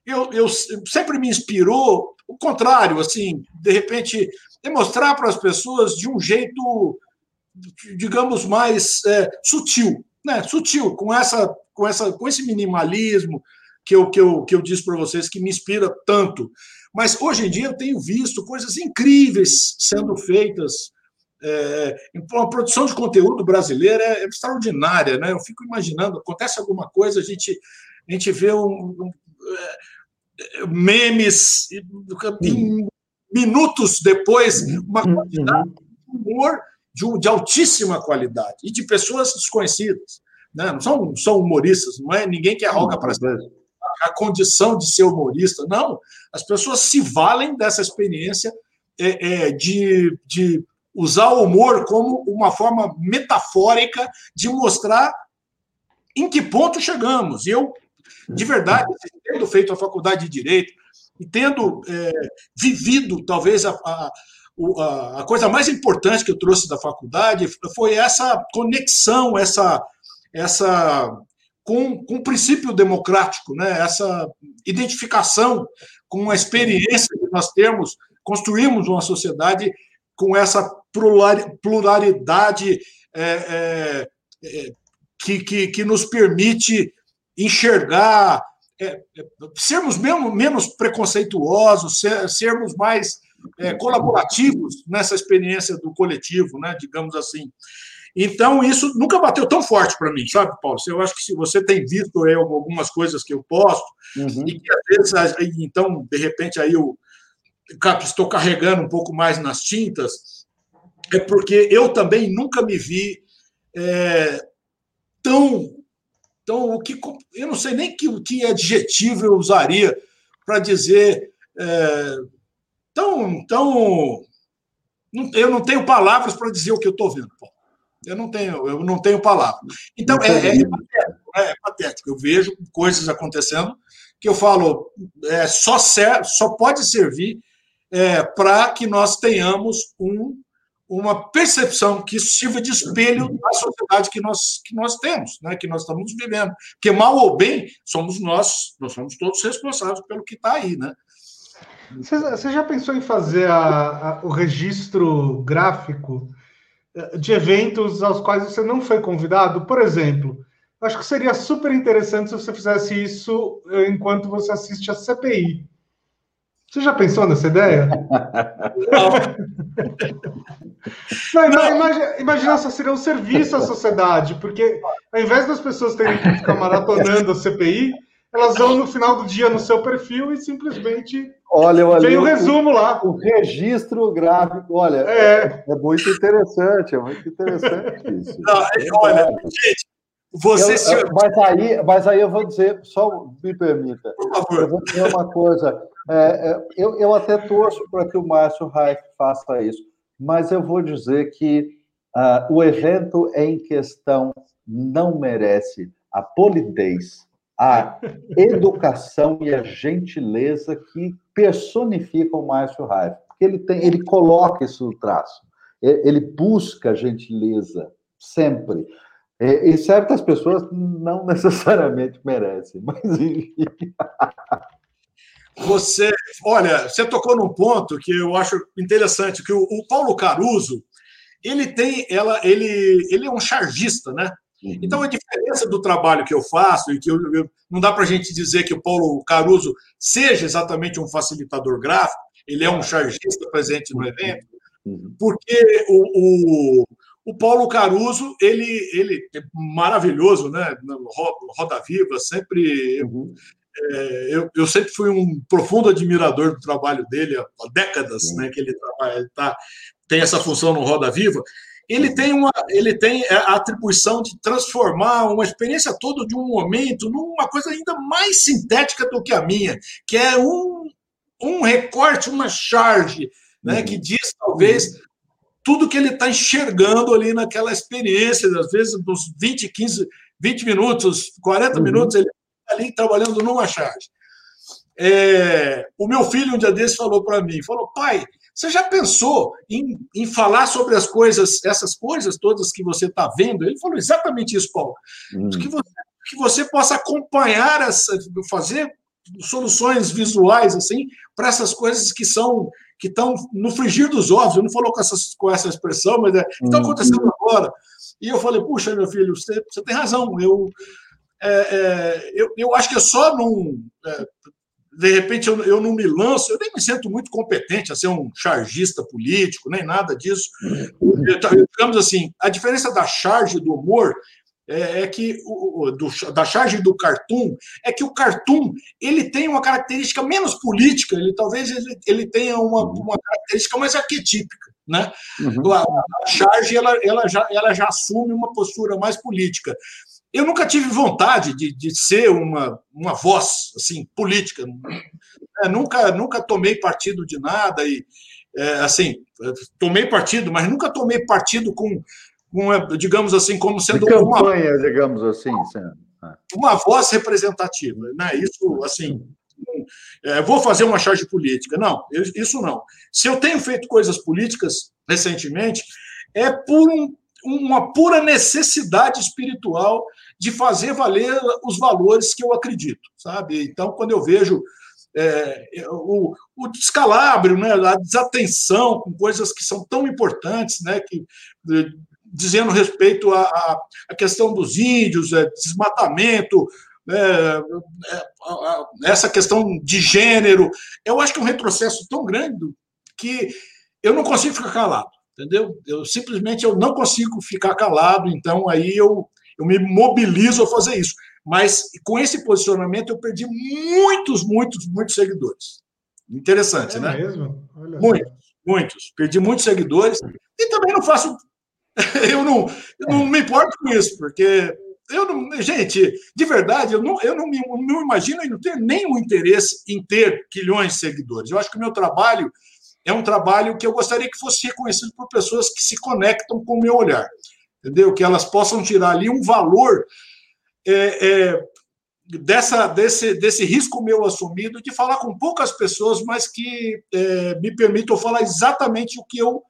eu, eu sempre me inspirou o contrário, assim, de repente, demonstrar para as pessoas de um jeito, digamos, mais é, sutil, né? Sutil, com essa, com essa, com esse minimalismo que eu, que eu, que eu disse para vocês que me inspira tanto. Mas hoje em dia eu tenho visto coisas incríveis sendo feitas. É, a produção de conteúdo brasileira é extraordinária, né? Eu fico imaginando, acontece alguma coisa, a gente, a gente vê um, um é, memes, em minutos depois, uma uhum. quantidade de humor de, de, altíssima qualidade e de pessoas desconhecidas. Né? Não são, são humoristas, não é ninguém que arroga para a condição de ser humorista. Não, as pessoas se valem dessa experiência é, é, de, de usar o humor como uma forma metafórica de mostrar em que ponto chegamos. E eu de verdade, tendo feito a faculdade de Direito e tendo é, vivido, talvez, a, a, a coisa mais importante que eu trouxe da faculdade foi essa conexão, essa, essa com, com o princípio democrático, né? essa identificação com a experiência que nós temos, construímos uma sociedade com essa pluralidade é, é, é, que, que, que nos permite enxergar, é, é, sermos menos, menos preconceituosos, ser, sermos mais colaborativos nessa experiência do coletivo, né, digamos assim. Então, isso nunca bateu tão forte para mim, sabe, Paulo? Eu acho que se você tem visto aí algumas coisas que eu posto, uhum. e que às vezes, então, de repente, aí eu estou carregando um pouco mais nas tintas, é porque eu também nunca me vi é, tão. tão o que, eu não sei nem que, que adjetivo eu usaria para dizer. É, tão, tão. Eu não tenho palavras para dizer o que eu estou vendo, Paulo. Eu não tenho, eu não tenho palavra. Então, é, é, é, patético, né? é, patético, Eu vejo coisas acontecendo que eu falo, é, só, ser, só pode servir é, para que nós tenhamos um, uma percepção que isso sirva de espelho da sociedade que nós, que nós temos, né? que nós estamos vivendo. Porque, mal ou bem, somos nós, nós somos todos responsáveis pelo que está aí. Né?
Você já pensou em fazer a, a, o registro gráfico de eventos aos quais você não foi convidado, por exemplo. Acho que seria super interessante se você fizesse isso eh, enquanto você assiste a CPI. Você já pensou nessa ideia? Não. não, imagina, imagina só, seria um serviço à sociedade, porque ao invés das pessoas terem que ficar maratonando a CPI, elas vão no final do dia no seu perfil e simplesmente
Olha,
olha vem o resumo lá.
O registro gráfico, olha, é, é muito interessante, é muito interessante isso. Não, é, olha, gente, você. Eu, mas, aí, mas aí eu vou dizer, só me permita, eu vou dizer uma coisa. É, é, eu, eu até torço para que o Márcio Raif faça isso, mas eu vou dizer que uh, o evento em questão não merece a polidez a educação e a gentileza que personificam o Márcio Raiva. Porque ele, tem, ele coloca isso no traço. Ele busca gentileza sempre. E certas pessoas não necessariamente merecem, mas enfim.
Você, olha, você tocou num ponto que eu acho interessante, que o, o Paulo Caruso, ele tem, ela, ele, ele é um chargista, né? Uhum. Então, a diferença do trabalho que eu faço, e que eu, eu, não dá para a gente dizer que o Paulo Caruso seja exatamente um facilitador gráfico, ele é um chargista presente no evento, uhum. porque o, o, o, Paulo Caruso, ele, ele é maravilhoso, né? Roda Viva, sempre. Uhum. É, eu, eu, sempre fui um profundo admirador do trabalho dele há, décadas, né, que ele, ele tá, tem essa função no Roda Viva ele tem, uma, ele tem a atribuição de transformar uma experiência toda de um momento numa coisa ainda mais sintética do que a minha, que é um, um recorte, uma charge, né, uhum. que diz talvez tudo que ele está enxergando ali naquela experiência, às vezes dos 20, 15, 20 minutos, 40 uhum. minutos, ele está ali trabalhando numa charge. É, o meu filho um dia desses falou para mim, falou, pai, você já pensou em, em falar sobre as coisas, essas coisas todas que você está vendo? Ele falou exatamente isso, Paulo. Hum. Que, você, que você possa acompanhar, essa, fazer soluções visuais assim para essas coisas que são que estão no frigir dos ovos. Eu não falou com essa, com essa expressão, mas é, que estão acontecendo hum. agora. E eu falei, puxa, meu filho, você, você tem razão. Eu, é, é, eu, eu acho que é só num. De repente eu, eu não me lanço, eu nem me sinto muito competente a ser um chargista político, nem nada disso. digamos assim, a diferença da charge do humor é, é que o, do, da charge do cartoon é que o cartoon ele tem uma característica menos política, ele talvez ele, ele tenha uma, uma característica mais arquetípica, né? Uhum. A, a charge ela, ela, já, ela já assume uma postura mais política. Eu nunca tive vontade de, de ser uma, uma voz assim política. É, nunca, nunca tomei partido de nada e é, assim tomei partido, mas nunca tomei partido com, com digamos assim, como sendo
de campanha, uma, digamos assim,
é. uma voz representativa, né? Isso assim é, vou fazer uma charge política. Não, isso não. Se eu tenho feito coisas políticas recentemente, é por um, uma pura necessidade espiritual de fazer valer os valores que eu acredito, sabe? Então, quando eu vejo é, o, o, descalabro, né, a desatenção com coisas que são tão importantes, né, que, dizendo respeito à, questão dos índios, é, desmatamento, é, é, essa questão de gênero, eu acho que é um retrocesso tão grande que eu não consigo ficar calado, entendeu? Eu simplesmente eu não consigo ficar calado, então aí eu, eu me mobilizo a fazer isso. Mas com esse posicionamento eu perdi muitos, muitos, muitos seguidores. Interessante, é né? Mesmo? Olha muitos, muitos. Perdi muitos seguidores e também não faço. eu não, eu não me importo com isso, porque eu não, gente, de verdade, eu não, eu não me não imagino e não tenho nenhum interesse em ter quilhões de seguidores. Eu acho que o meu trabalho é um trabalho que eu gostaria que fosse reconhecido por pessoas que se conectam com o meu olhar, entendeu? Que elas possam tirar ali um valor é, é, dessa, desse, desse risco meu assumido de falar com poucas pessoas, mas que é, me permitam falar exatamente o que eu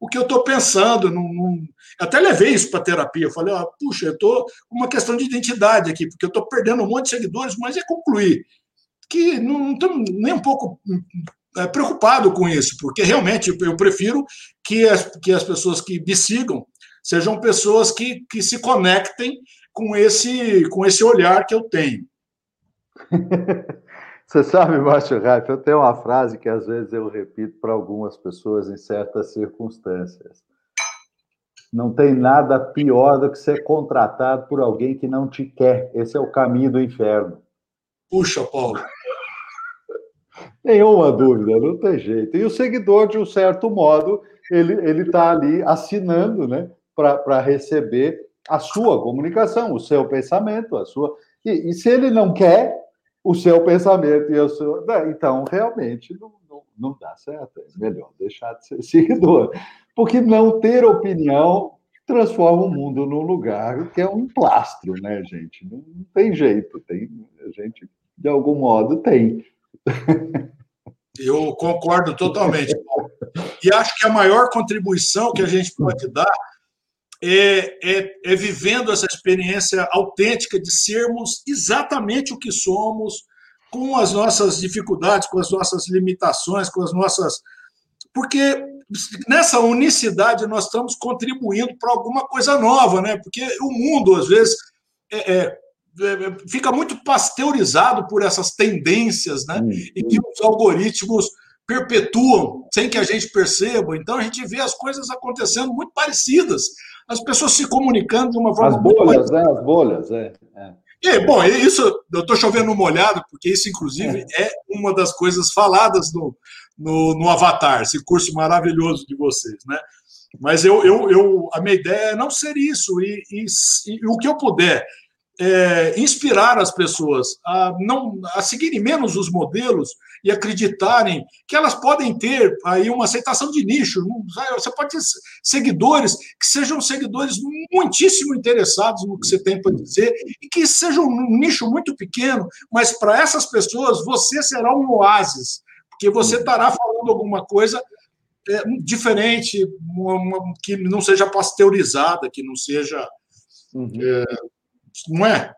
o que eu estou pensando. Num, num... Até levei isso para terapia. Eu falei, ó, puxa, eu estou com uma questão de identidade aqui, porque eu estou perdendo um monte de seguidores, mas é concluir que não estou nem um pouco preocupado com isso, porque realmente eu prefiro que as, que as pessoas que me sigam sejam pessoas que, que se conectem com esse, com esse olhar que eu tenho.
Você sabe, Márcio Raif, eu tenho uma frase que às vezes eu repito para algumas pessoas em certas circunstâncias. Não tem nada pior do que ser contratado por alguém que não te quer. Esse é o caminho do inferno.
Puxa, Paulo.
Nenhuma dúvida, não tem jeito. E o seguidor, de um certo modo, ele está ali assinando né, para receber a sua comunicação, o seu pensamento, a sua. E, e se ele não quer, o seu pensamento e o seu. Então, realmente, não, não, não dá certo. É melhor deixar de ser seguidor. Porque não ter opinião transforma o mundo num lugar que é um emplastro, né, gente? Não, não tem jeito. Tem, a gente, de algum modo, tem.
Eu concordo totalmente. E acho que a maior contribuição que a gente pode dar é, é, é, vivendo essa experiência autêntica de sermos exatamente o que somos, com as nossas dificuldades, com as nossas limitações, com as nossas. Porque nessa unicidade nós estamos contribuindo para alguma coisa nova, né? Porque o mundo, às vezes, é, é, fica muito pasteurizado por essas tendências, né? E que os algoritmos perpetuam sem que a gente perceba. Então a gente vê as coisas acontecendo muito parecidas as pessoas se comunicando de uma forma.
As bolhas, né? As bolhas, é. é.
E, bom, isso eu estou chovendo molhado, porque isso, inclusive, é. é uma das coisas faladas no, no, no, Avatar, esse curso maravilhoso de vocês, né? Mas eu, eu, eu, a minha ideia é não ser isso, e, e, e o que eu puder é, inspirar as pessoas a não a seguirem menos os modelos e acreditarem que elas podem ter aí uma aceitação de nicho. Você pode ter seguidores que sejam seguidores muitíssimo interessados no que você tem para dizer e que sejam um nicho muito pequeno, mas para essas pessoas você será um oásis, porque você estará falando alguma coisa é, diferente, uma, uma, que não seja pasteurizada, que não seja uhum. é, não é?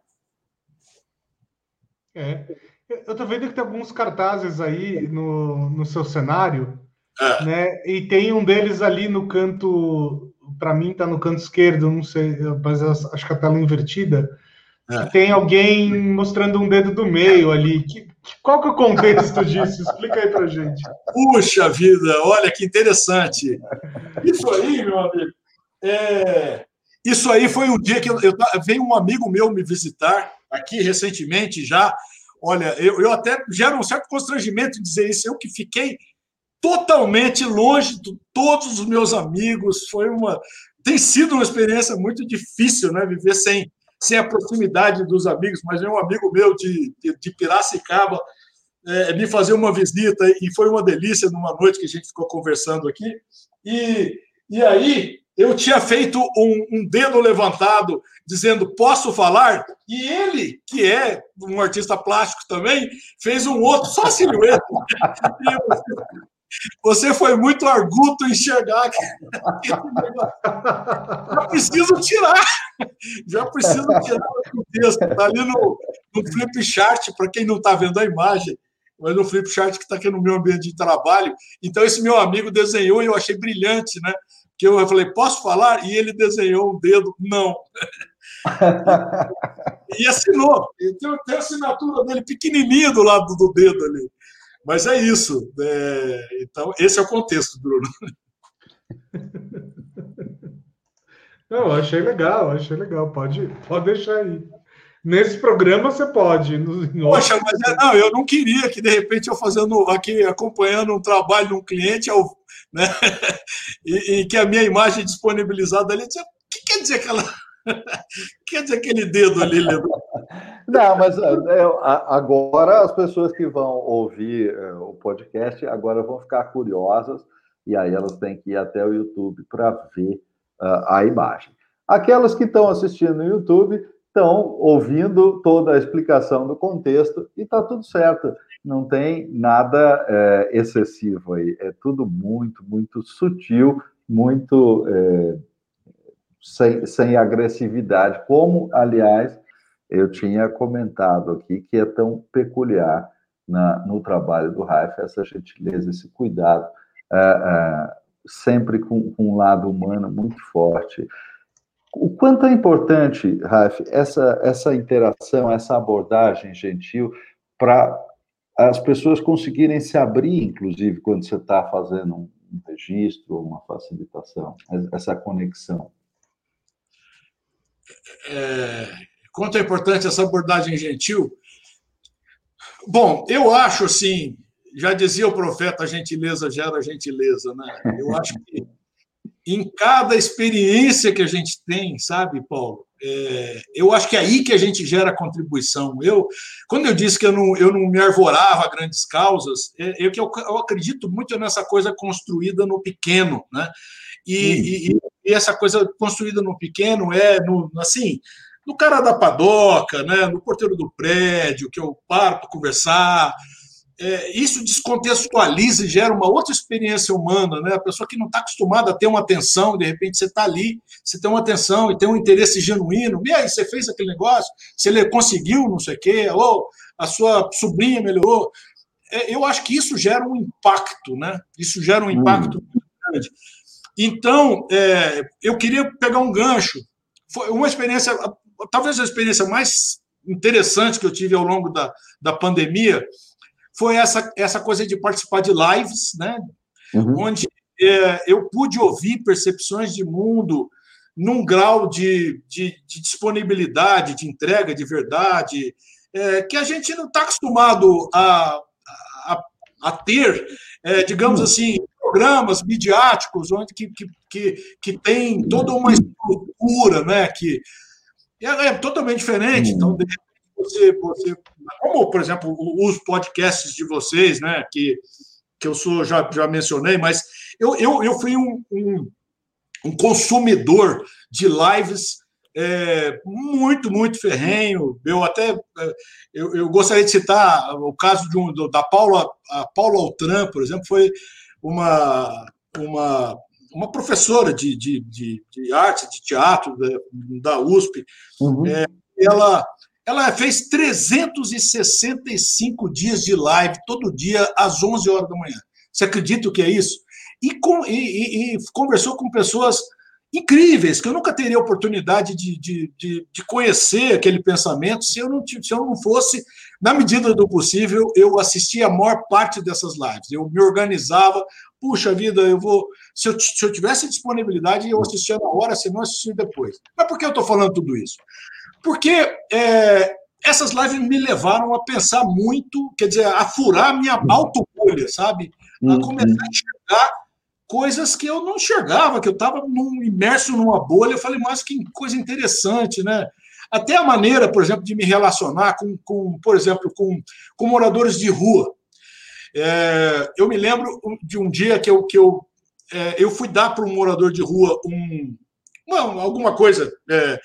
É. Eu estou vendo que tem alguns cartazes aí no, no seu cenário, é. né? E tem um deles ali no canto, para mim está no canto esquerdo, não sei, mas acho que a tela invertida. É. Tem alguém mostrando um dedo do meio ali. Que, qual que é o contexto disso? Explica aí para gente.
Puxa vida, olha que interessante. Isso aí, meu amigo, é, isso aí foi um dia que eu, eu, veio um amigo meu me visitar aqui recentemente já. Olha, eu, eu até gera um certo constrangimento de dizer isso. Eu que fiquei totalmente longe de todos os meus amigos. Foi uma. Tem sido uma experiência muito difícil, né? Viver sem, sem a proximidade dos amigos. Mas um amigo meu de, de, de Piracicaba é, me fazer uma visita e foi uma delícia numa noite que a gente ficou conversando aqui. E, e aí eu tinha feito um, um, dedo levantado dizendo posso falar, e ele, que é um artista plástico também, fez um outro, só silhueta. Você foi muito arguto enxergar. Já preciso tirar. Já preciso tirar o texto. Está ali no, no flip chart, para quem não está vendo a imagem, mas no flip chart que está aqui no meu ambiente de trabalho. Então, esse meu amigo desenhou e eu achei brilhante, né? Que eu falei, posso falar? E ele desenhou um dedo, não. e assinou. Tem, tem a assinatura dele pequenininha do lado do dedo ali. Mas é isso. É, então, esse é o contexto, Bruno.
Não, achei legal, achei legal. Pode, pode deixar aí. Nesse programa você pode.
Poxa, mas é, não, eu não queria que de repente eu fazendo aqui, acompanhando um trabalho de um cliente, eu, né, e, e, que a minha imagem disponibilizada ali, o que quer dizer aquela. quer dizer aquele dedo ali, Leandro?
Não, mas é, agora as pessoas que vão ouvir é, o podcast agora vão ficar curiosas e aí elas têm que ir até o YouTube para ver a imagem. Aquelas que estão assistindo no YouTube estão ouvindo toda a explicação do contexto e está tudo certo. Não tem nada é, excessivo aí. É tudo muito, muito sutil, muito é, sem, sem agressividade, como, aliás, eu tinha comentado aqui que é tão peculiar na, no trabalho do Raif, essa gentileza, esse cuidado, é, sempre com, com, um lado humano muito forte. O quanto é importante, Raif, essa, essa interação, essa abordagem gentil para as pessoas conseguirem se abrir, inclusive, quando você está fazendo um, registro, uma facilitação, essa conexão.
É, quanto é importante essa abordagem gentil? Bom, eu acho assim, já dizia o profeta, a gentileza gera gentileza, né? Eu acho que em cada experiência que a gente tem, sabe, Paulo? É, eu acho que é aí que a gente gera contribuição. Eu, quando eu disse que eu não, eu não me arvorava a grandes causas, é, eu, eu, eu acredito muito nessa coisa construída no pequeno, né? E, e, e, essa coisa construída no pequeno é no, assim, no cara da padoca, né? No porteiro do prédio, que eu paro para conversar, é, isso descontextualiza e gera uma outra experiência humana, né? A pessoa que não está acostumada a ter uma atenção, de repente você está ali, você tem uma atenção e tem um interesse genuíno. E aí, você fez aquele negócio, você conseguiu, não sei o quê, ou a sua sobrinha melhorou. É, eu acho que isso gera um impacto, né? Isso gera um impacto hum. muito grande. Então, é, eu queria pegar um gancho. Foi uma experiência, talvez a experiência mais interessante que eu tive ao longo da, da pandemia foi essa, essa coisa de participar de lives, né? Uhum. Onde é, eu pude ouvir percepções de mundo num grau de, de, de disponibilidade, de entrega de verdade, é, que a gente não está acostumado a, a, a ter, é, digamos uhum. assim, programas midiáticos onde que, que, que, que tem toda uma estrutura, né? Que é, é totalmente diferente. Então, de repente, você, você, como, por exemplo, os podcasts de vocês, né, que, que eu sou, já, já mencionei, mas eu, eu, eu fui um, um, um consumidor de lives é, muito, muito ferrenho. Eu até é, eu, eu, gostaria de citar o caso de um, da Paula, a Paula Altran, por exemplo, foi uma, uma, uma professora de, de, de, de arte, de teatro da, da USP. Uhum. É, ela ela fez 365 dias de live, todo dia, às 11 horas da manhã. Você acredita o que é isso? E, com, e, e, e conversou com pessoas incríveis, que eu nunca teria oportunidade de, de, de, de, conhecer aquele pensamento se eu, não, se eu não fosse, na medida do possível, eu assistia a maior parte dessas lives. Eu me organizava, puxa vida, eu vou. Se eu, se eu tivesse disponibilidade, eu assistia na hora, se não assistia depois. Mas por que eu estou falando tudo isso? Porque é, essas lives me levaram a pensar muito, quer dizer, a furar a minha uhum. autobolha, sabe? A uhum. começar a enxergar coisas que eu não enxergava, que eu estava imerso numa bolha. Eu falei, mas que coisa interessante, né? Até a maneira, por exemplo, de me relacionar com, com por exemplo, com, com moradores de rua. É, eu me lembro de um dia que eu, que eu é, eu fui dar para um morador de rua um, uma, alguma coisa é,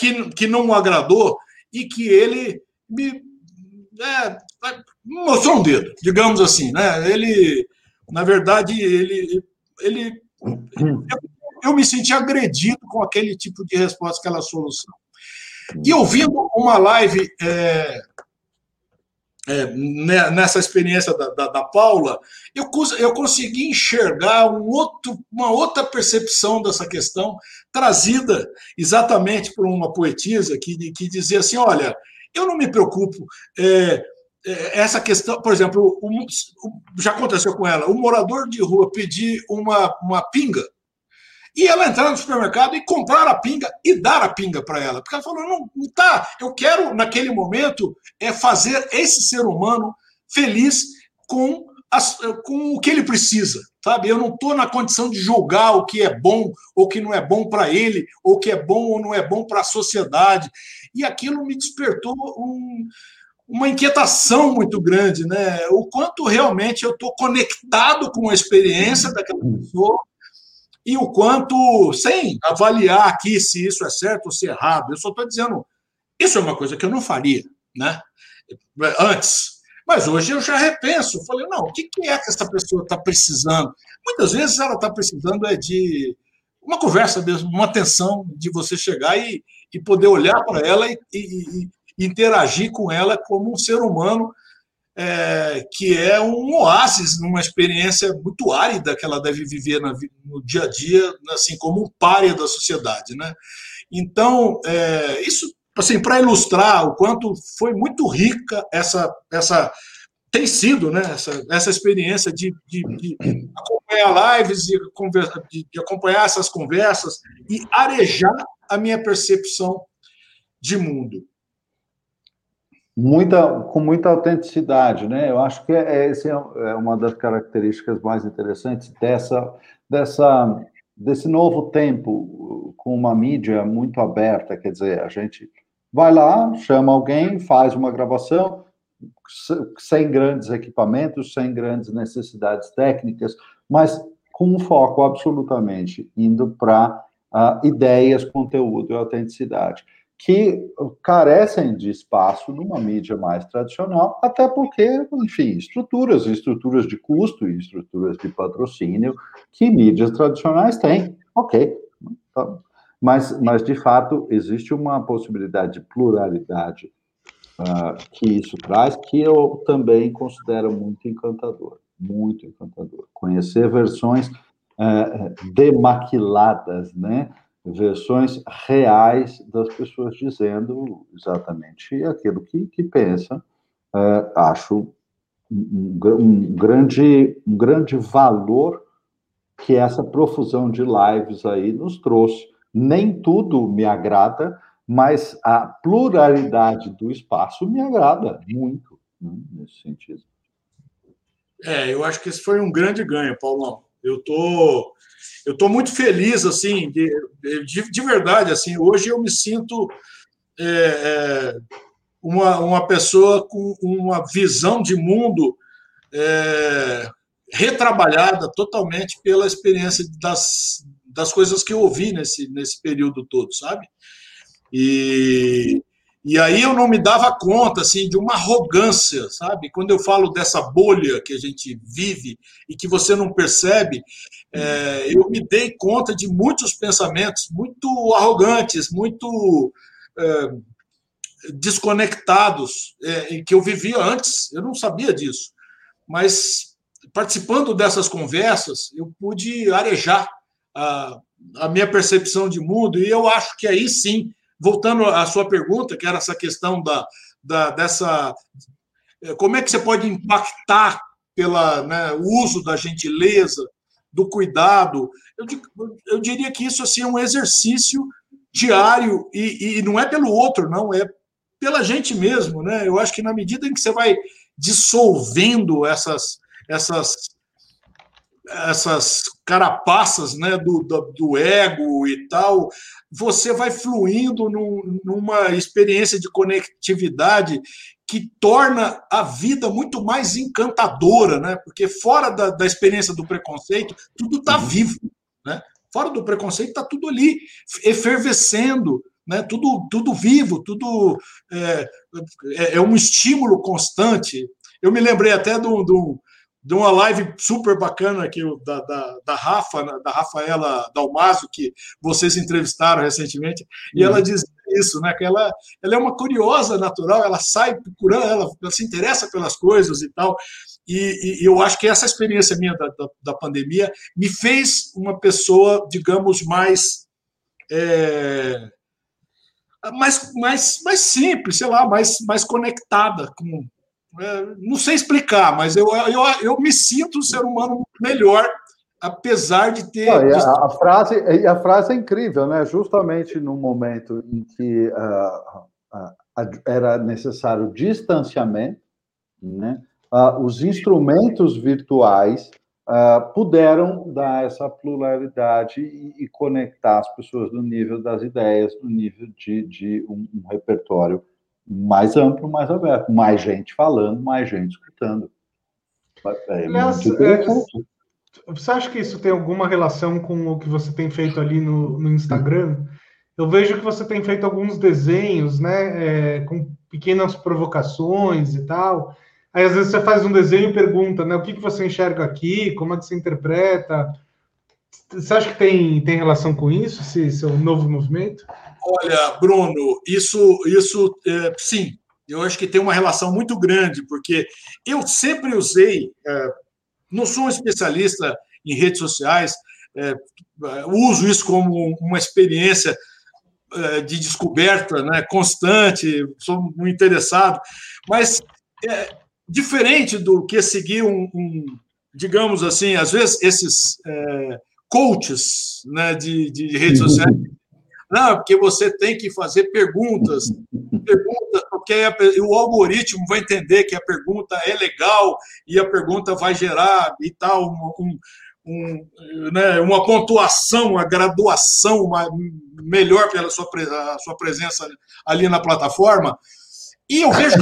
que, que não agradou e que ele me é, mostrou um dedo, digamos assim. Né? Ele, na verdade, ele, ele eu, eu me senti agredido com aquele tipo de resposta, aquela solução. E ouvindo uma live é, é, né, nessa experiência da, da, da, Paula, eu, eu consegui enxergar um outro, uma outra percepção dessa questão, trazida exatamente por uma poetisa que, que dizia assim: olha, eu não me preocupo. É, é essa questão, por exemplo, já aconteceu com ela, o um morador de rua pedir uma, uma pinga e ela entrar no supermercado e comprar a pinga e dar a pinga para ela. Porque ela falou: não, não tá, eu quero, naquele momento, é fazer esse ser humano feliz com, com o que ele precisa. Sabe? Eu não estou na condição de julgar o que é bom ou que não é bom para ele, ou que é bom ou não é bom para a sociedade. E aquilo me despertou um, uma inquietação muito grande, né? O quanto realmente eu estou conectado com a experiência daquela pessoa e o quanto, sem avaliar aqui se isso é certo ou se é errado, eu só estou dizendo, isso é uma coisa que eu não faria, né? Antes. Mas hoje eu já repenso, falei, não, o que é que essa pessoa está precisando? Muitas vezes ela está precisando é de uma conversa mesmo, uma atenção de você chegar e, e poder olhar para ela e, e, e interagir com ela como um ser humano é, que é um oásis numa experiência muito árida que ela deve viver na, no dia a dia, assim como um párea da sociedade, né? Então, é, isso, assim, para ilustrar o quanto foi muito rica essa, essa tem sido, né? Essa, essa experiência de, de, de acompanhar lives e de, de acompanhar essas conversas e arejar a minha percepção de mundo
muita, com muita autenticidade, né? Eu acho que é, essa é, é uma das características mais interessantes dessa, dessa, desse novo tempo com uma mídia muito aberta, quer dizer, a gente vai lá, chama alguém, faz uma gravação sem grandes equipamentos, sem grandes necessidades técnicas, mas com um foco absolutamente indo para uh, ah, ideias, conteúdo e autenticidade que carecem de espaço numa mídia mais tradicional, até porque, enfim, estruturas, estruturas de custo e estruturas de patrocínio que mídias tradicionais têm, ok. Tá. Mas, mas, de fato, existe uma possibilidade de pluralidade uh, que isso traz, que eu também considero muito encantador, muito encantador. Conhecer versões uh, demaquiladas, né? versões reais das pessoas dizendo exatamente aquilo que, que pensam. É, acho um, um, grande, um grande valor que essa profusão de lives aí nos trouxe. Nem tudo me agrada, mas a pluralidade do espaço me agrada muito, né, nesse sentido.
É, eu acho que esse foi um grande ganho, Paulão. Eu tô, eu tô muito feliz, assim, de, de, de verdade, assim. Hoje eu me sinto é, é, uma, uma pessoa com uma visão de mundo é, retrabalhada totalmente pela experiência das, das coisas que eu ouvi nesse, nesse período todo, sabe? E, e aí eu não me dava conta assim de uma arrogância, sabe? Quando eu falo dessa bolha que a gente vive e que você não percebe, é, eu me dei conta de muitos pensamentos muito arrogantes, muito é, desconectados é, que eu vivia antes. Eu não sabia disso, mas participando dessas conversas eu pude arejar a, a minha percepção de mundo e eu acho que aí sim voltando à sua pergunta, que era essa questão da, da dessa. Eh, como é que você pode impactar pelo né, uso da gentileza, do cuidado? Eu, eu diria que isso assim, é um exercício diário, e, e não é pelo outro, não, é pela gente mesmo. Né? Eu acho que na medida em que você vai dissolvendo essas, essas essas carapaças né, do, do, do, ego e tal, você vai fluindo num, numa experiência de conectividade que torna a vida muito mais encantadora, né? Porque fora da, da experiência do preconceito, tudo está uhum. vivo, né? Fora do preconceito está tudo ali efervescendo, né? Tudo, tudo vivo, tudo é, é, é um estímulo constante. Eu me lembrei até do, do de uma live super bacana aqui da, da, da Rafa, né, da Rafaela Dalmaso, que vocês entrevistaram recentemente, e ela uhum. diz isso, né? Que ela, ela é uma curiosa natural, ela sai procurando, ela, ela se interessa pelas coisas e tal. E, e, eu acho que essa experiência minha da, da, da, pandemia me fez uma pessoa, digamos, mais. É, mais, mais, mais simples, sei lá, mais, mais conectada com, não sei explicar, mas eu, eu, eu me sinto um ser humano melhor, apesar de ter.
Não, a, a, frase, a frase é incrível, né? Justamente no momento em que uh, uh, era necessário distanciamento, né? Uh, os instrumentos virtuais puderam dar essa pluralidade e, e, conectar as pessoas no nível das ideias, no nível de, de um, um repertório mais amplo, mais aberto, mais gente falando, mais gente escutando.
É Aliás, é, você acha que isso tem alguma relação com o que você tem feito ali no, no Instagram? Eu vejo que você tem feito alguns desenhos, né, é, com pequenas provocações e tal. Aí às vezes você faz um desenho e pergunta, né, o que, que você enxerga aqui, como é que você interpreta? Você acha que tem, tem relação com isso, esse, esse novo movimento?
Olha, Bruno, isso, isso é, sim, eu acho que tem uma relação muito grande, porque eu sempre usei, é, não sou um especialista em redes sociais, é, uso isso como uma experiência é, de descoberta né, constante, sou muito interessado, mas é, diferente do que seguir um, um, digamos assim, às vezes esses é, coaches né, de, de redes sociais não, porque você tem que fazer perguntas, perguntas porque o algoritmo vai entender que a pergunta é legal e a pergunta vai gerar e tal um, um, né, uma pontuação, uma graduação uma, melhor pela sua, sua presença ali na plataforma. E eu vejo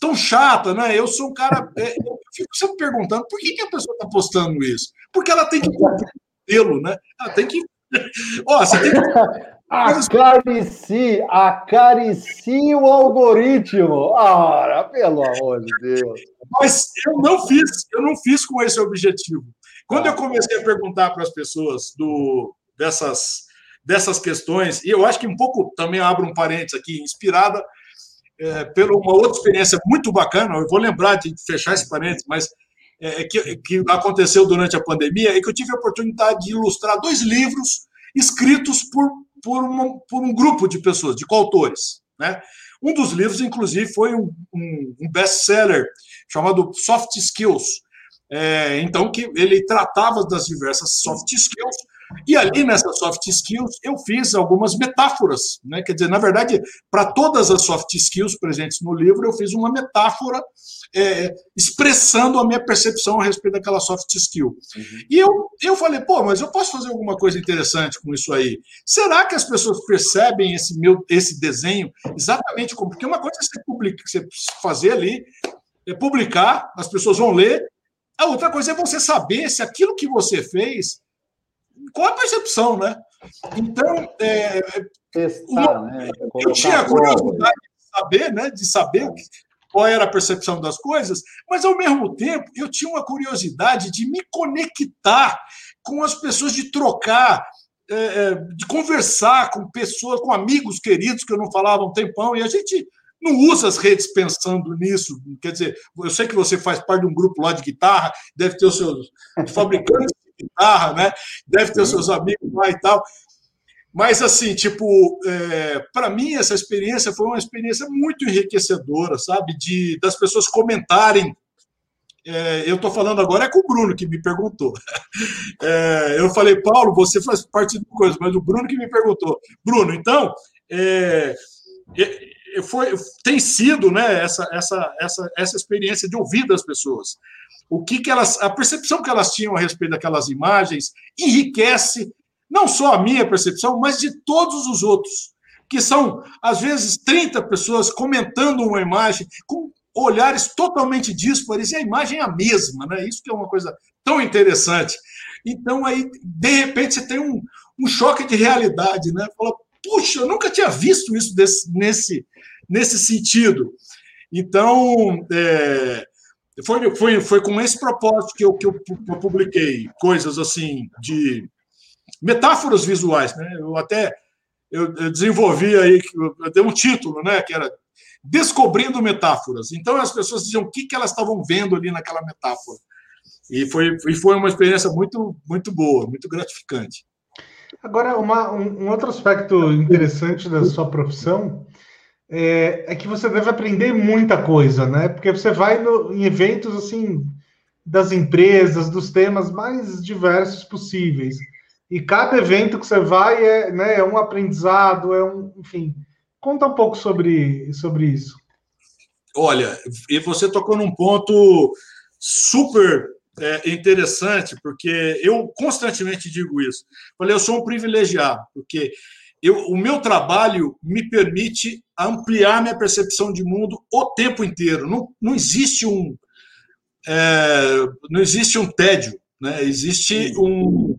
tão chata, né? Eu sou um cara. É, eu fico sempre perguntando por que, que a pessoa está postando isso? Porque ela tem que cumprir o né? Ela tem que Ó, você tem que...
Acaricie, acaricie o algoritmo. Ora, pelo amor de Deus.
Mas eu não fiz, eu não fiz com esse objetivo. Quando eu comecei a perguntar para as pessoas do, dessas, dessas questões, e eu acho que um pouco também abro um parênteses aqui, inspirada é, pela uma outra experiência muito bacana, eu vou lembrar de fechar esse parênteses, mas é, que, que aconteceu durante a pandemia, é que eu tive a oportunidade de ilustrar dois livros escritos por, por, uma, por um grupo de pessoas, de coautores. Né? Um dos livros, inclusive, foi um, um, um best-seller chamado Soft Skills. É, então, que ele tratava das diversas soft skills e ali nessas soft skills eu fiz algumas metáforas, né? Quer dizer, na verdade, para todas as soft skills presentes no livro, eu fiz uma metáfora é, expressando a minha percepção a respeito daquela soft skill. Uhum. E eu, eu falei, pô, mas eu posso fazer alguma coisa interessante com isso aí? Será que as pessoas percebem esse meu esse desenho exatamente como? Porque uma coisa é você, publica, você fazer ali, é publicar, as pessoas vão ler. A outra coisa é você saber se aquilo que você fez qual a percepção, né? Então, é, Testar, uma, né? eu tinha a curiosidade de saber, né? De saber qual era a percepção das coisas, mas ao mesmo tempo eu tinha uma curiosidade de me conectar com as pessoas, de trocar, é, é, de conversar com pessoas, com amigos queridos que eu não falava há um tempão, e a gente não usa as redes pensando nisso. Quer dizer, eu sei que você faz parte de um grupo lá de guitarra, deve ter os seus fabricantes guitarra, né? Deve ter os seus amigos lá e tal. Mas, assim, tipo, é, para mim, essa experiência foi uma experiência muito enriquecedora, sabe? De, das pessoas comentarem. É, eu estou falando agora é com o Bruno que me perguntou. É, eu falei, Paulo, você faz parte de coisa, mas o Bruno que me perguntou. Bruno, então, é, é, foi, tem sido né, essa, essa, essa, essa experiência de ouvir das pessoas o que, que elas, a percepção que elas tinham a respeito daquelas imagens enriquece não só a minha percepção, mas de todos os outros. que são, às vezes, 30 pessoas comentando uma imagem com olhares totalmente díspares e a imagem é a mesma, né? Isso que é uma coisa tão interessante. Então, aí, de repente, você tem um, um choque de realidade, né? Fala, puxa, eu nunca tinha visto isso desse, nesse, nesse sentido. Então, é, foi, foi, foi com esse propósito que eu, que eu, publiquei coisas assim de metáforas visuais, né? Eu até eu, eu desenvolvi aí, eu dei um título, né? Que era Descobrindo Metáforas. Então as pessoas diziam o que, que elas estavam vendo ali naquela metáfora. E foi, e foi uma experiência muito, muito boa, muito gratificante.
Agora, uma, um, um outro aspecto interessante da sua profissão é, é, que você deve aprender muita coisa, né? Porque você vai no, em eventos assim das empresas, dos temas mais diversos possíveis. E cada evento que você vai é, né, é um aprendizado, é um, enfim. Conta um pouco sobre, sobre isso.
Olha, e você tocou num ponto super é, interessante, porque eu constantemente digo isso. Falei, eu sou um privilegiado, porque eu, o meu trabalho me permite ampliar minha percepção de mundo o tempo inteiro. Não, não existe um é, não existe um tédio, né? Existe um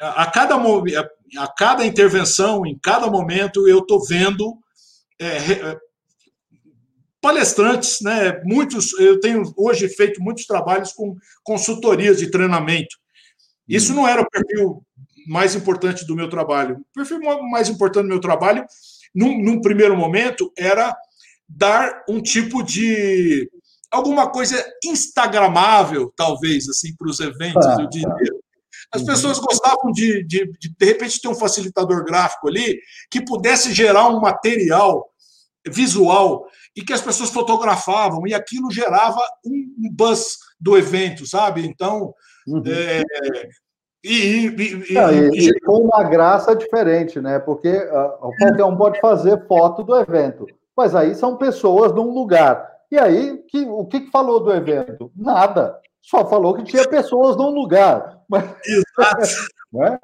a cada a cada intervenção, em cada momento, eu estou vendo é, palestrantes, né? Muitos, eu tenho hoje feito muitos trabalhos com consultorias de treinamento. Isso não era o perfil mais importante do meu trabalho. O perfil mais importante do meu trabalho, num, num primeiro momento, era dar um tipo de alguma coisa instagramável, talvez, assim, para os eventos, ah, eu diria. As uhum. pessoas gostavam de, de, de, de repente, ter um facilitador gráfico ali que pudesse gerar um material visual e que as pessoas fotografavam e aquilo gerava um, buzz do evento, sabe? Então, uhum. é,
e, e, Não, e, e, com uma graça diferente, né? Porque uh, qualquer um pode fazer foto do evento, mas aí são pessoas num lugar. E aí, que, o que, que falou do evento? Nada. Só falou que tinha pessoas num lugar. Mas...
Exato. É?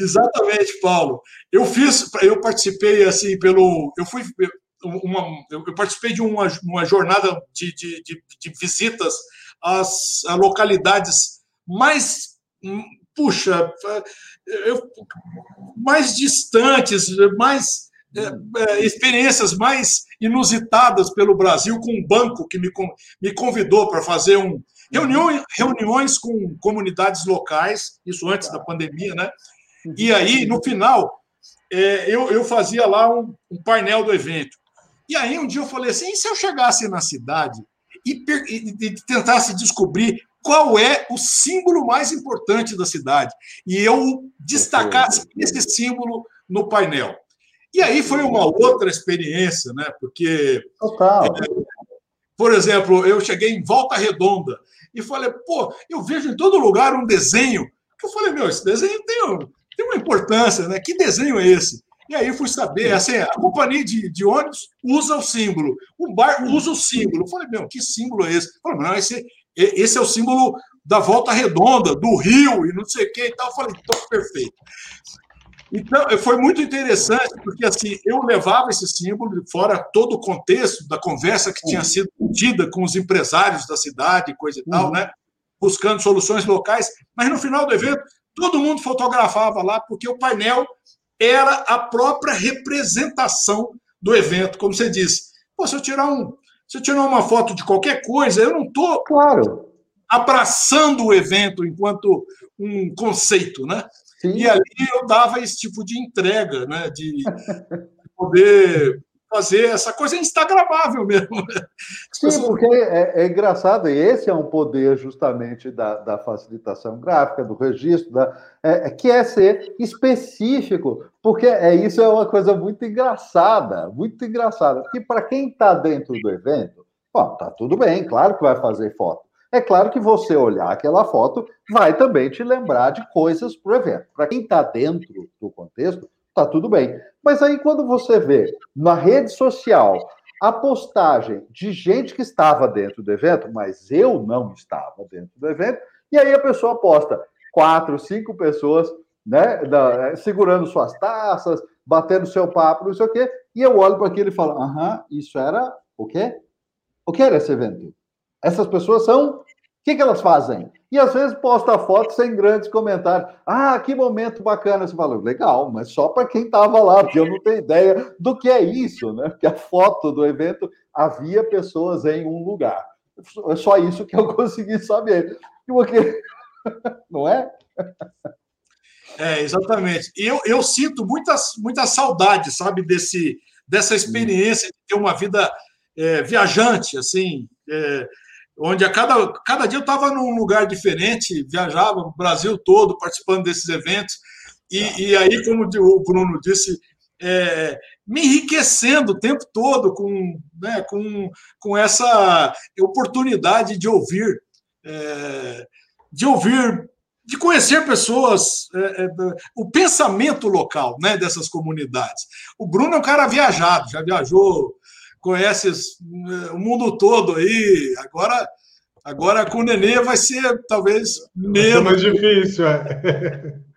Exatamente, Paulo. Eu fiz, eu participei assim pelo, eu fui uma, eu participei de uma, uma jornada de, de, de, de visitas às, às localidades mais puxa, eu, mais distantes, mais é, é, experiências mais inusitadas pelo Brasil com um banco que me, me convidou para fazer um reunião, reuniões com comunidades locais, isso antes da pandemia, né? E aí, no final, é, eu, eu fazia lá um, um, painel do evento. E aí, um dia eu falei assim: e se eu chegasse na cidade e, e, e tentasse descobrir qual é o símbolo mais importante da cidade. E eu destacasse esse símbolo no painel. E aí foi uma outra experiência, né? Porque. Total. É, por exemplo, eu cheguei em Volta Redonda e falei, pô, eu vejo em todo lugar um desenho. Que eu falei, meu, esse desenho tem, tem uma importância, né? Que desenho é esse? E aí fui saber, assim, a companhia de, de ônibus usa o símbolo, o bar usa o símbolo. Eu falei, meu, que símbolo é esse? Eu falei, não, esse, esse é o símbolo da volta redonda, do rio e não sei o que e tal. Eu falei, então, perfeito. Então, foi muito interessante, porque assim, eu levava esse símbolo, fora todo o contexto da conversa que tinha sido tida com os empresários da cidade, coisa e tal, uhum. né? Buscando soluções locais, mas no final do evento, todo mundo fotografava lá, porque o painel era a própria representação do evento, como você disse. Pô, se eu tirar um, se eu tirar uma foto de qualquer coisa, eu não estou claro. abraçando o evento enquanto um conceito, né? Sim. E ali eu dava esse tipo de entrega, né? De poder fazer essa coisa instagramável mesmo.
Sim, porque é, é, engraçado, e esse é um poder justamente da, da facilitação gráfica, do registro, da, é, é que é ser específico, porque é, isso é uma coisa muito engraçada, muito engraçada, porque para quem está dentro do evento, ó, tá tudo bem, claro que vai fazer foto. É claro que você olhar aquela foto vai também te lembrar de coisas para o evento. Para quem está dentro do contexto, tá tudo bem. Mas aí quando você vê na rede social a postagem de gente que estava dentro do evento, mas eu não estava dentro do evento, e aí a pessoa posta quatro, cinco pessoas né, da, segurando suas taças, batendo seu papo, não sei o quê, e eu olho para aquilo e falo, aham, isso era o quê? O que era esse evento? Essas pessoas são. O que, que elas fazem? E às vezes posta foto sem grandes comentários. Ah, que momento bacana. Você fala, legal, mas só para quem estava lá, porque eu não tenho ideia do que é isso, né? Porque a foto do evento havia pessoas em um lugar. É só isso que eu consegui saber. Porque... Não é?
É, exatamente. Eu, eu sinto muitas, muita saudade, sabe, desse, dessa experiência de ter uma vida é, viajante, assim, é, onde a cada, cada dia eu estava num lugar diferente, viajava o Brasil todo participando desses eventos, e, e aí, como o Bruno disse, é, me enriquecendo o tempo todo com, né, com, com essa oportunidade de ouvir, é, de ouvir, de conhecer pessoas, é, é, o pensamento local né, dessas comunidades. O Bruno é um cara viajado, já viajou conhece eh, o mundo todo aí. Agora, agora com o Nenê vai ser talvez menos.
mais difícil, é.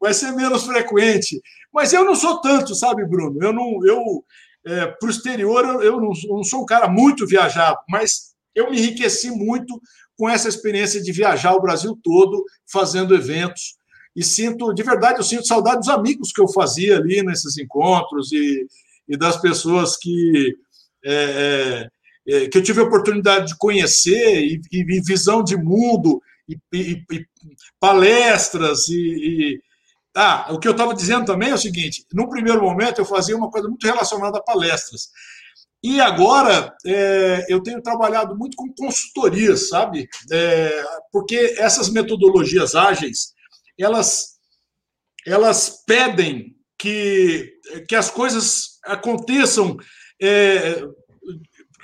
Vai ser menos frequente. Mas eu não sou tanto, sabe, Bruno? Eu não. Eu, é, para o exterior, eu, eu, não, eu não sou um cara muito viajado, mas eu me enriqueci muito com essa experiência de viajar o Brasil todo, fazendo eventos. E sinto, de verdade, eu sinto saudade dos amigos que eu fazia ali nesses encontros e, e das pessoas que é, é, é, que eu tive a oportunidade de conhecer e, e visão de mundo e, e, e palestras e, ah, o que eu estava dizendo também é o seguinte: no primeiro momento eu fazia uma coisa muito relacionada a palestras. E agora é, eu tenho trabalhado muito com consultorias, sabe? É, porque essas metodologias ágeis, elas, elas pedem que, que as coisas aconteçam é,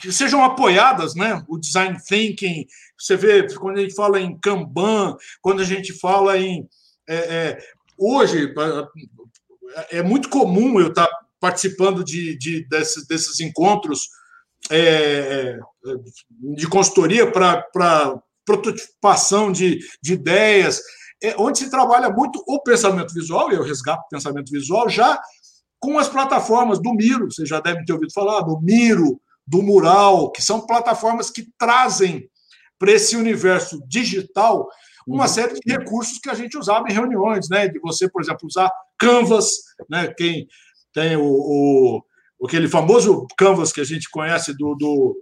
que sejam apoiadas, né? O design thinking, você vê quando a gente fala em Kanban, quando a gente fala em é, é, hoje é muito comum eu estar participando de, de desses, desses encontros é, de consultoria para prototipação de, de ideias, é, onde se trabalha muito o pensamento visual, e eu resgato o pensamento visual já com as plataformas do Miro, vocês já devem ter ouvido falar, do Miro, do Mural, que são plataformas que trazem para esse universo digital uma uhum. série de recursos que a gente usava em reuniões, né? De você, por exemplo, usar Canvas, né? Quem tem o, o aquele famoso Canvas que a gente conhece do, do,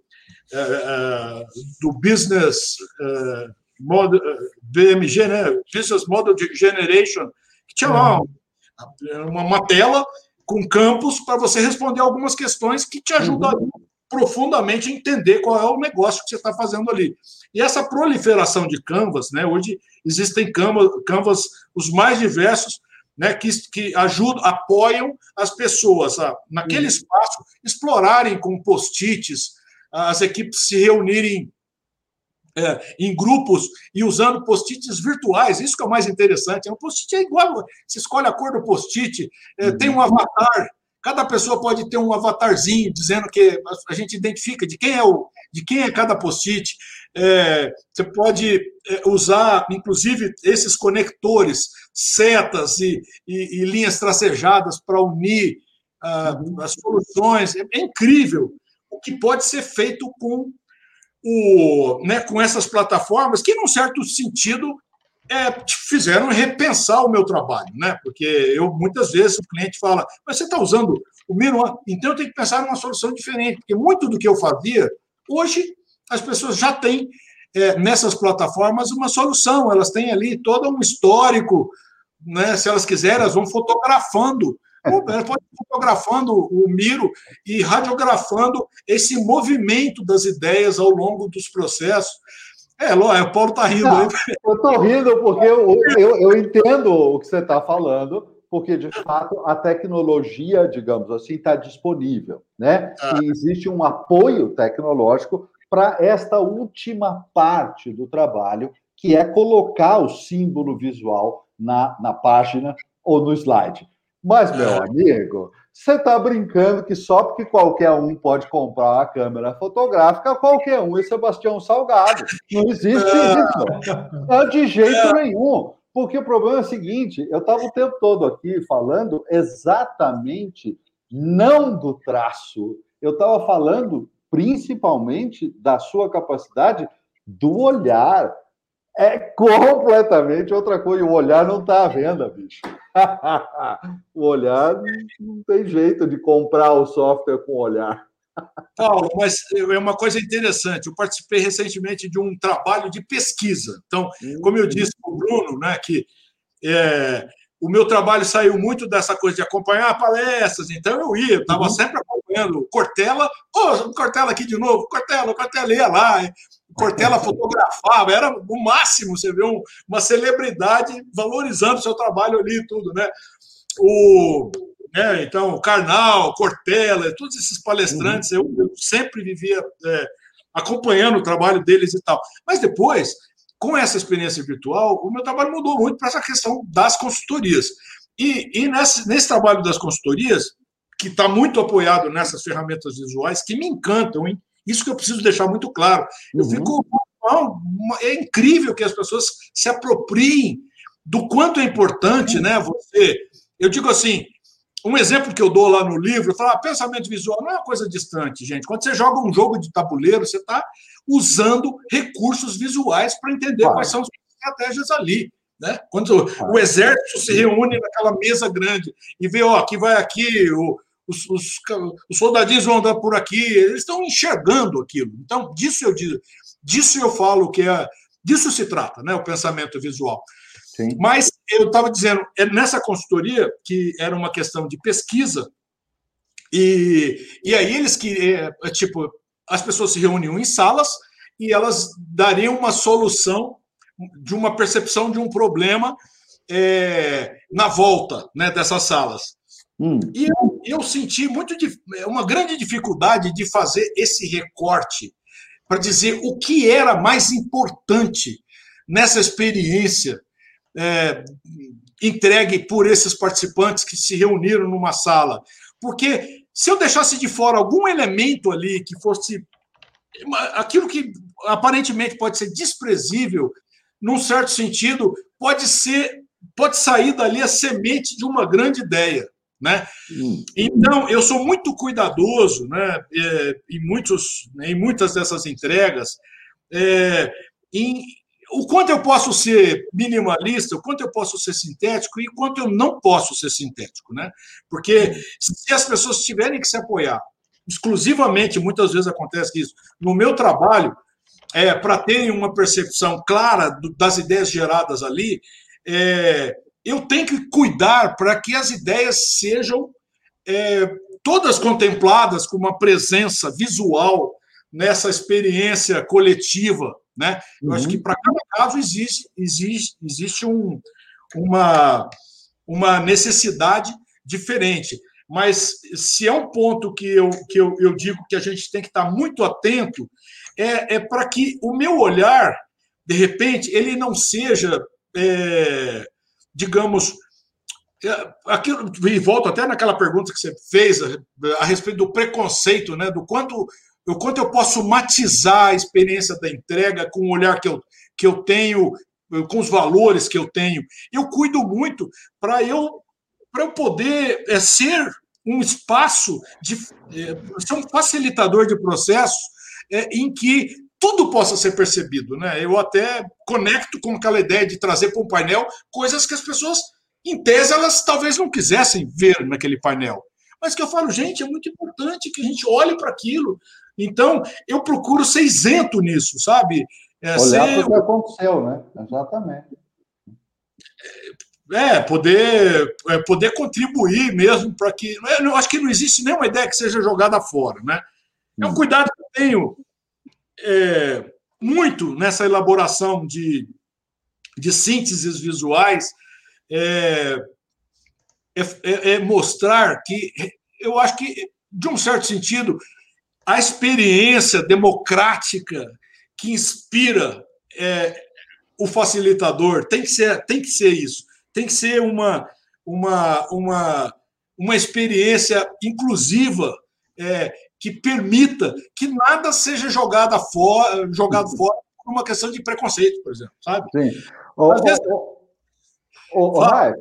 é, é, do Business é, Model, BMG, né? Business Model Generation, que tinha lá uhum. uma, uma tela com campos para você responder algumas questões que te ajudam uhum. profundamente a entender qual é o negócio que você está fazendo ali. E essa proliferação de canvas, né? Hoje existem canvas, os mais diversos, né? Que, que ajudam, apoiam as pessoas a, naquele uhum. espaço, explorarem com post-its, as equipes se reunirem é, em grupos e usando post-its virtuais. Isso que é o mais interessante. O é post-it é igual, você escolhe a cor do post-it, é, uhum. tem um avatar. Cada pessoa pode ter um avatarzinho dizendo que a gente identifica de quem é o, de quem é cada post-it. É, você pode é, usar, inclusive, esses conectores, setas e, e, e linhas tracejadas para unir uh, as soluções. É, é incrível o que pode ser feito com o, né, com essas plataformas que, num certo sentido, é, fizeram repensar o meu trabalho, né? Porque eu muitas vezes o cliente fala, mas você está usando o Miro, então eu tenho que pensar numa solução diferente, porque muito do que eu fazia, hoje as pessoas já têm é, nessas plataformas uma solução, elas têm ali todo um histórico, né? Se elas quiserem, elas vão fotografando ela pode ir fotografando o Miro e radiografando esse movimento das ideias ao longo dos processos. É, Ló, o Paulo está rindo. Não,
eu estou rindo porque eu, eu, eu entendo o que você está falando, porque, de fato, a tecnologia, digamos assim, está disponível, né? Ah. E existe um apoio tecnológico para esta última parte do trabalho, que é colocar o símbolo visual na, na página ou no slide. Mas, meu amigo, você está brincando que só porque qualquer um pode comprar uma câmera fotográfica, qualquer um é Sebastião Salgado. Não existe isso. Não, de jeito nenhum. Porque o problema é o seguinte: eu estava o tempo todo aqui falando exatamente não do traço, eu estava falando principalmente da sua capacidade do olhar. É completamente outra coisa. O olhar não está à venda, bicho. o olhar não tem jeito de comprar o software com o olhar.
Paulo, mas é uma coisa interessante. Eu participei recentemente de um trabalho de pesquisa. Então, como eu disse para o Bruno, né, que é, o meu trabalho saiu muito dessa coisa de acompanhar palestras, então eu ia, estava uhum. sempre acompanhando Cortella, oh, Cortella aqui de novo, Cortella, Cortella ia lá, Cortella fotografava, era o máximo, você vê um, uma celebridade valorizando o seu trabalho ali e tudo, né? O, né, então, Karnal, Cortella, todos esses palestrantes, eu, eu, sempre vivia é, acompanhando o trabalho deles e tal. Mas depois, com essa experiência virtual, o meu trabalho mudou muito para essa questão das consultorias. E, e nesse, nesse trabalho das consultorias, que está muito apoiado nessas ferramentas visuais, que me encantam, hein? Isso que eu preciso deixar muito claro. Eu uhum. fico. É incrível que as pessoas se apropriem do quanto é importante, né? Você. Eu digo assim, um exemplo que eu dou lá no livro, eu falo, ah, pensamento visual não é uma coisa distante, gente. Quando você joga um jogo de tabuleiro, você está usando recursos visuais para entender quais são as estratégias ali. Né? Quando o exército se reúne naquela mesa grande e vê, ó, aqui vai aqui, o, os, os, os, soldadinhos vão andar por aqui, eles estão enxergando aquilo. Então, disso eu digo, disso eu falo que é, disso se trata, né? O pensamento visual. Sim. Mas eu estava dizendo, é nessa consultoria, que era uma questão de pesquisa, e, e aí eles que, é, é, tipo, as pessoas se reuniam em salas e elas dariam uma solução de uma percepção de um problema é, na volta né, dessas salas. Hum. E eu, eu, senti muito uma grande dificuldade de fazer esse recorte para dizer o que era mais importante nessa experiência é, entregue por esses participantes que se reuniram numa sala. Porque se eu deixasse de fora algum elemento ali que fosse aquilo que aparentemente pode ser desprezível, num certo sentido, pode ser pode sair dali a semente de uma grande ideia. Né? Hum. Então, eu sou muito cuidadoso né, é, em, muitos, em muitas dessas entregas é, em, o quanto eu posso ser minimalista, o quanto eu posso ser sintético e o quanto eu não posso ser sintético, né? Porque se as pessoas tiverem que se apoiar exclusivamente, muitas vezes acontece isso, no meu trabalho, é, para terem uma percepção clara do, das ideias geradas ali, é, eu tenho que cuidar para que as ideias sejam é, todas contempladas com uma presença visual nessa experiência coletiva né? Eu uhum. acho que para cada caso existe, existe, existe um, uma, uma necessidade diferente. Mas se é um ponto que eu, que eu, eu digo que a gente tem que estar muito atento, é, é para que o meu olhar, de repente, ele não seja, é, digamos, é, aquilo, e volto até naquela pergunta que você fez a, a respeito do preconceito, né, do quanto o quanto eu posso matizar a experiência da entrega com o olhar que eu, que eu tenho, com os valores que eu tenho. Eu cuido muito para eu, eu poder é, ser um espaço de é, ser um facilitador de processos é, em que tudo possa ser percebido. Né? Eu até conecto com aquela ideia de trazer para um painel coisas que as pessoas, em tese, elas talvez não quisessem ver naquele painel. Mas que eu falo, gente, é muito importante que a gente olhe para aquilo, então, eu procuro ser isento nisso, sabe?
É, Olhar ser... para o que aconteceu, né? Exatamente.
É, poder, é, poder contribuir mesmo para que. Eu acho que não existe nenhuma ideia que seja jogada fora, né? É um hum. cuidado que eu tenho é, muito nessa elaboração de, de sínteses visuais, é, é, é mostrar que eu acho que, de um certo sentido, a experiência democrática que inspira é, o facilitador tem que ser, tem que ser isso, tem que ser uma, uma, uma, uma experiência inclusiva é, que permita que nada seja jogado fora, jogado fora por uma questão de preconceito, por exemplo, sabe?
Sim. Às vezes, Ô, Raif,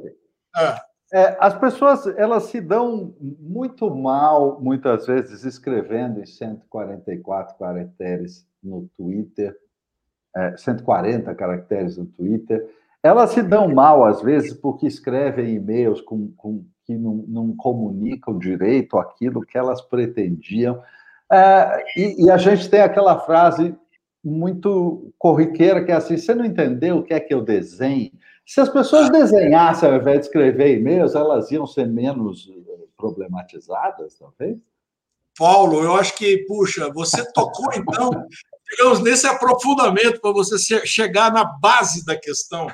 é. é, as pessoas elas se dão muito mal, muitas vezes, escrevendo em 144 caracteres no Twitter, é, 140 caracteres no Twitter. Elas se dão mal, às vezes, porque escrevem e-mails com, com que não, não, comunicam direito aquilo que elas pretendiam. É, e, e, a gente tem aquela frase muito corriqueira que é assim: você não entendeu o que é que eu desenho? Se as pessoas desenhassem ao invés de escrever e-mails, elas iam ser menos eh, problematizadas, talvez?
Paulo, eu acho que, puxa, você tocou então, digamos, nesse aprofundamento para você chegar na base da questão.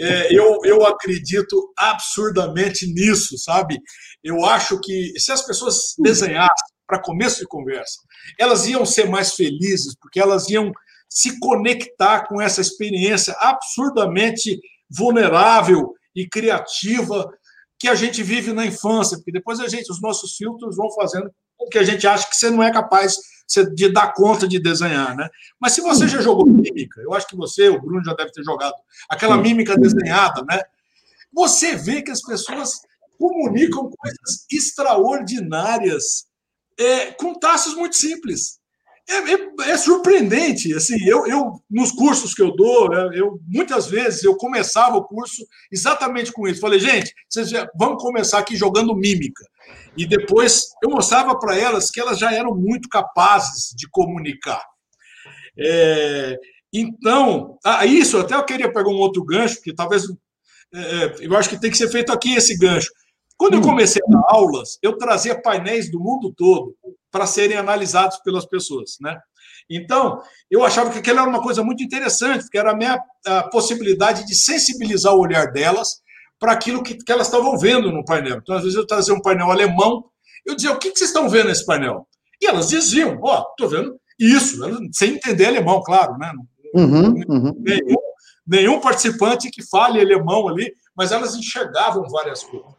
É, eu, eu acredito absurdamente nisso, sabe? Eu acho que se as pessoas desenhassem para começo de conversa, elas iam ser mais felizes, porque elas iam se conectar com essa experiência absurdamente vulnerável e criativa que a gente vive na infância, porque depois a gente, os nossos filtros vão fazendo que a gente acha que você não é capaz de dar conta de desenhar, né? Mas se você já jogou mímica, eu acho que você, o Bruno já deve ter jogado aquela mímica desenhada, né? Você vê que as pessoas comunicam coisas extraordinárias é, com taças muito simples. É, é, é, surpreendente, assim, eu, eu nos cursos que eu dou, é, eu muitas vezes eu começava o curso exatamente com isso. Falei, gente, vocês já, vamos começar aqui jogando mímica. E depois eu mostrava para elas que elas já eram muito capazes de comunicar. É, então, ah, isso até eu queria pegar um outro gancho, porque talvez é, é, eu acho que tem que ser feito aqui esse gancho. Quando eu hum. comecei a dar aulas, eu trazia painéis do mundo todo para serem analisados pelas pessoas, né? Então, eu achava que aquilo era uma coisa muito interessante, porque era a minha a possibilidade de sensibilizar o olhar delas para aquilo que, que elas estavam vendo no painel. Então, às vezes, eu trazia um painel alemão, eu dizia, o que, que vocês estão vendo nesse painel? E elas diziam, ó, oh, estou vendo isso, sem entender alemão, claro, né? Uhum, uhum. Nenhum, nenhum participante que fale alemão ali, mas elas enxergavam várias coisas.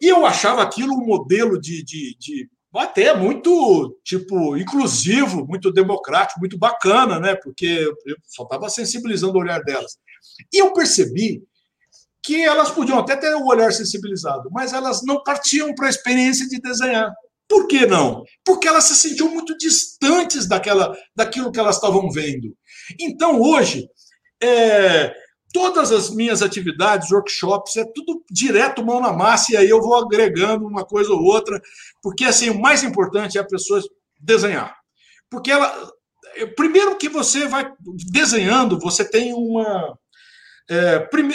E eu achava aquilo um modelo de, de, de até muito tipo inclusivo, muito democrático, muito bacana, né? Porque eu só estava sensibilizando o olhar delas. E eu percebi que elas podiam até ter o olhar sensibilizado, mas elas não partiam para a experiência de desenhar. Por que não? Porque elas se sentiam muito distantes daquela, daquilo que elas estavam vendo. Então, hoje, é, todas as minhas atividades, workshops, é tudo direto mão na massa, e aí eu vou agregando uma coisa ou outra, porque assim, o mais importante é a pessoa desenhar. Porque ela. Primeiro que você vai desenhando, você tem uma. É, prime,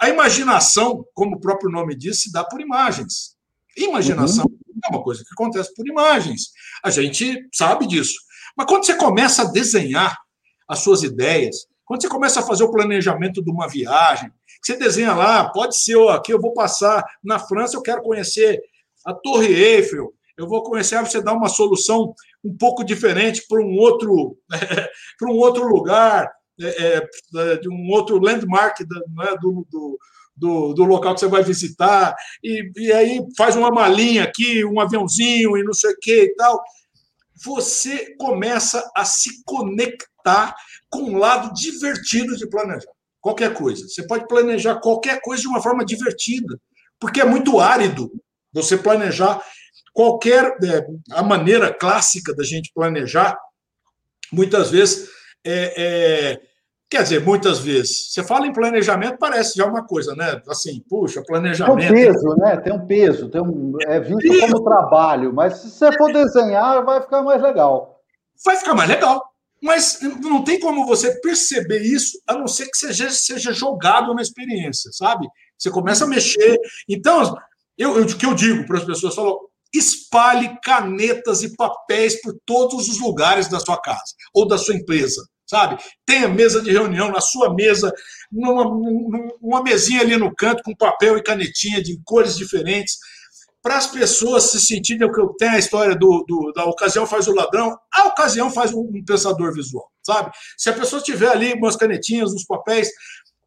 a, imaginação, como o próprio nome diz, se dá por imagens. Imaginação uhum. é uma coisa que acontece por imagens. A gente sabe disso. Mas quando você começa a desenhar as suas ideias, quando você começa a fazer o planejamento de uma viagem, você desenha lá, pode ser, ó, aqui eu vou passar na França, eu quero conhecer a Torre Eiffel, eu vou conhecer, você dá uma solução um pouco diferente para um outro para um outro lugar, é, é, de um outro landmark né, do, do, do, do, local que você vai visitar, e, e aí faz uma malinha aqui, um aviãozinho e não sei o que e tal. Você começa a se conectar com um lado divertido de planejar. Qualquer coisa. Você pode planejar qualquer coisa de uma forma divertida, porque é muito árido você planejar qualquer. É, a maneira clássica da gente planejar, muitas vezes, é, é, quer dizer, muitas vezes, você fala em planejamento, parece já uma coisa, né? Assim, puxa, planejamento.
Tem um peso, né? Tem um peso, tem um, é visto como trabalho, mas se você for desenhar, vai ficar mais legal.
Vai ficar mais legal. Mas não tem como você perceber isso, a não ser que seja, seja jogado na experiência, sabe? Você começa a mexer. Então, eu, eu, o que eu digo para as pessoas, falo, espalhe canetas e papéis por todos os lugares da sua casa ou da sua empresa, sabe? Tenha mesa de reunião na sua mesa, numa, numa mesinha ali no canto com papel e canetinha de cores diferentes para as pessoas se sentirem o que tem a história do, do, da ocasião faz o ladrão, a ocasião faz um, pensador visual, sabe? Se a pessoa tiver ali umas canetinhas, uns papéis,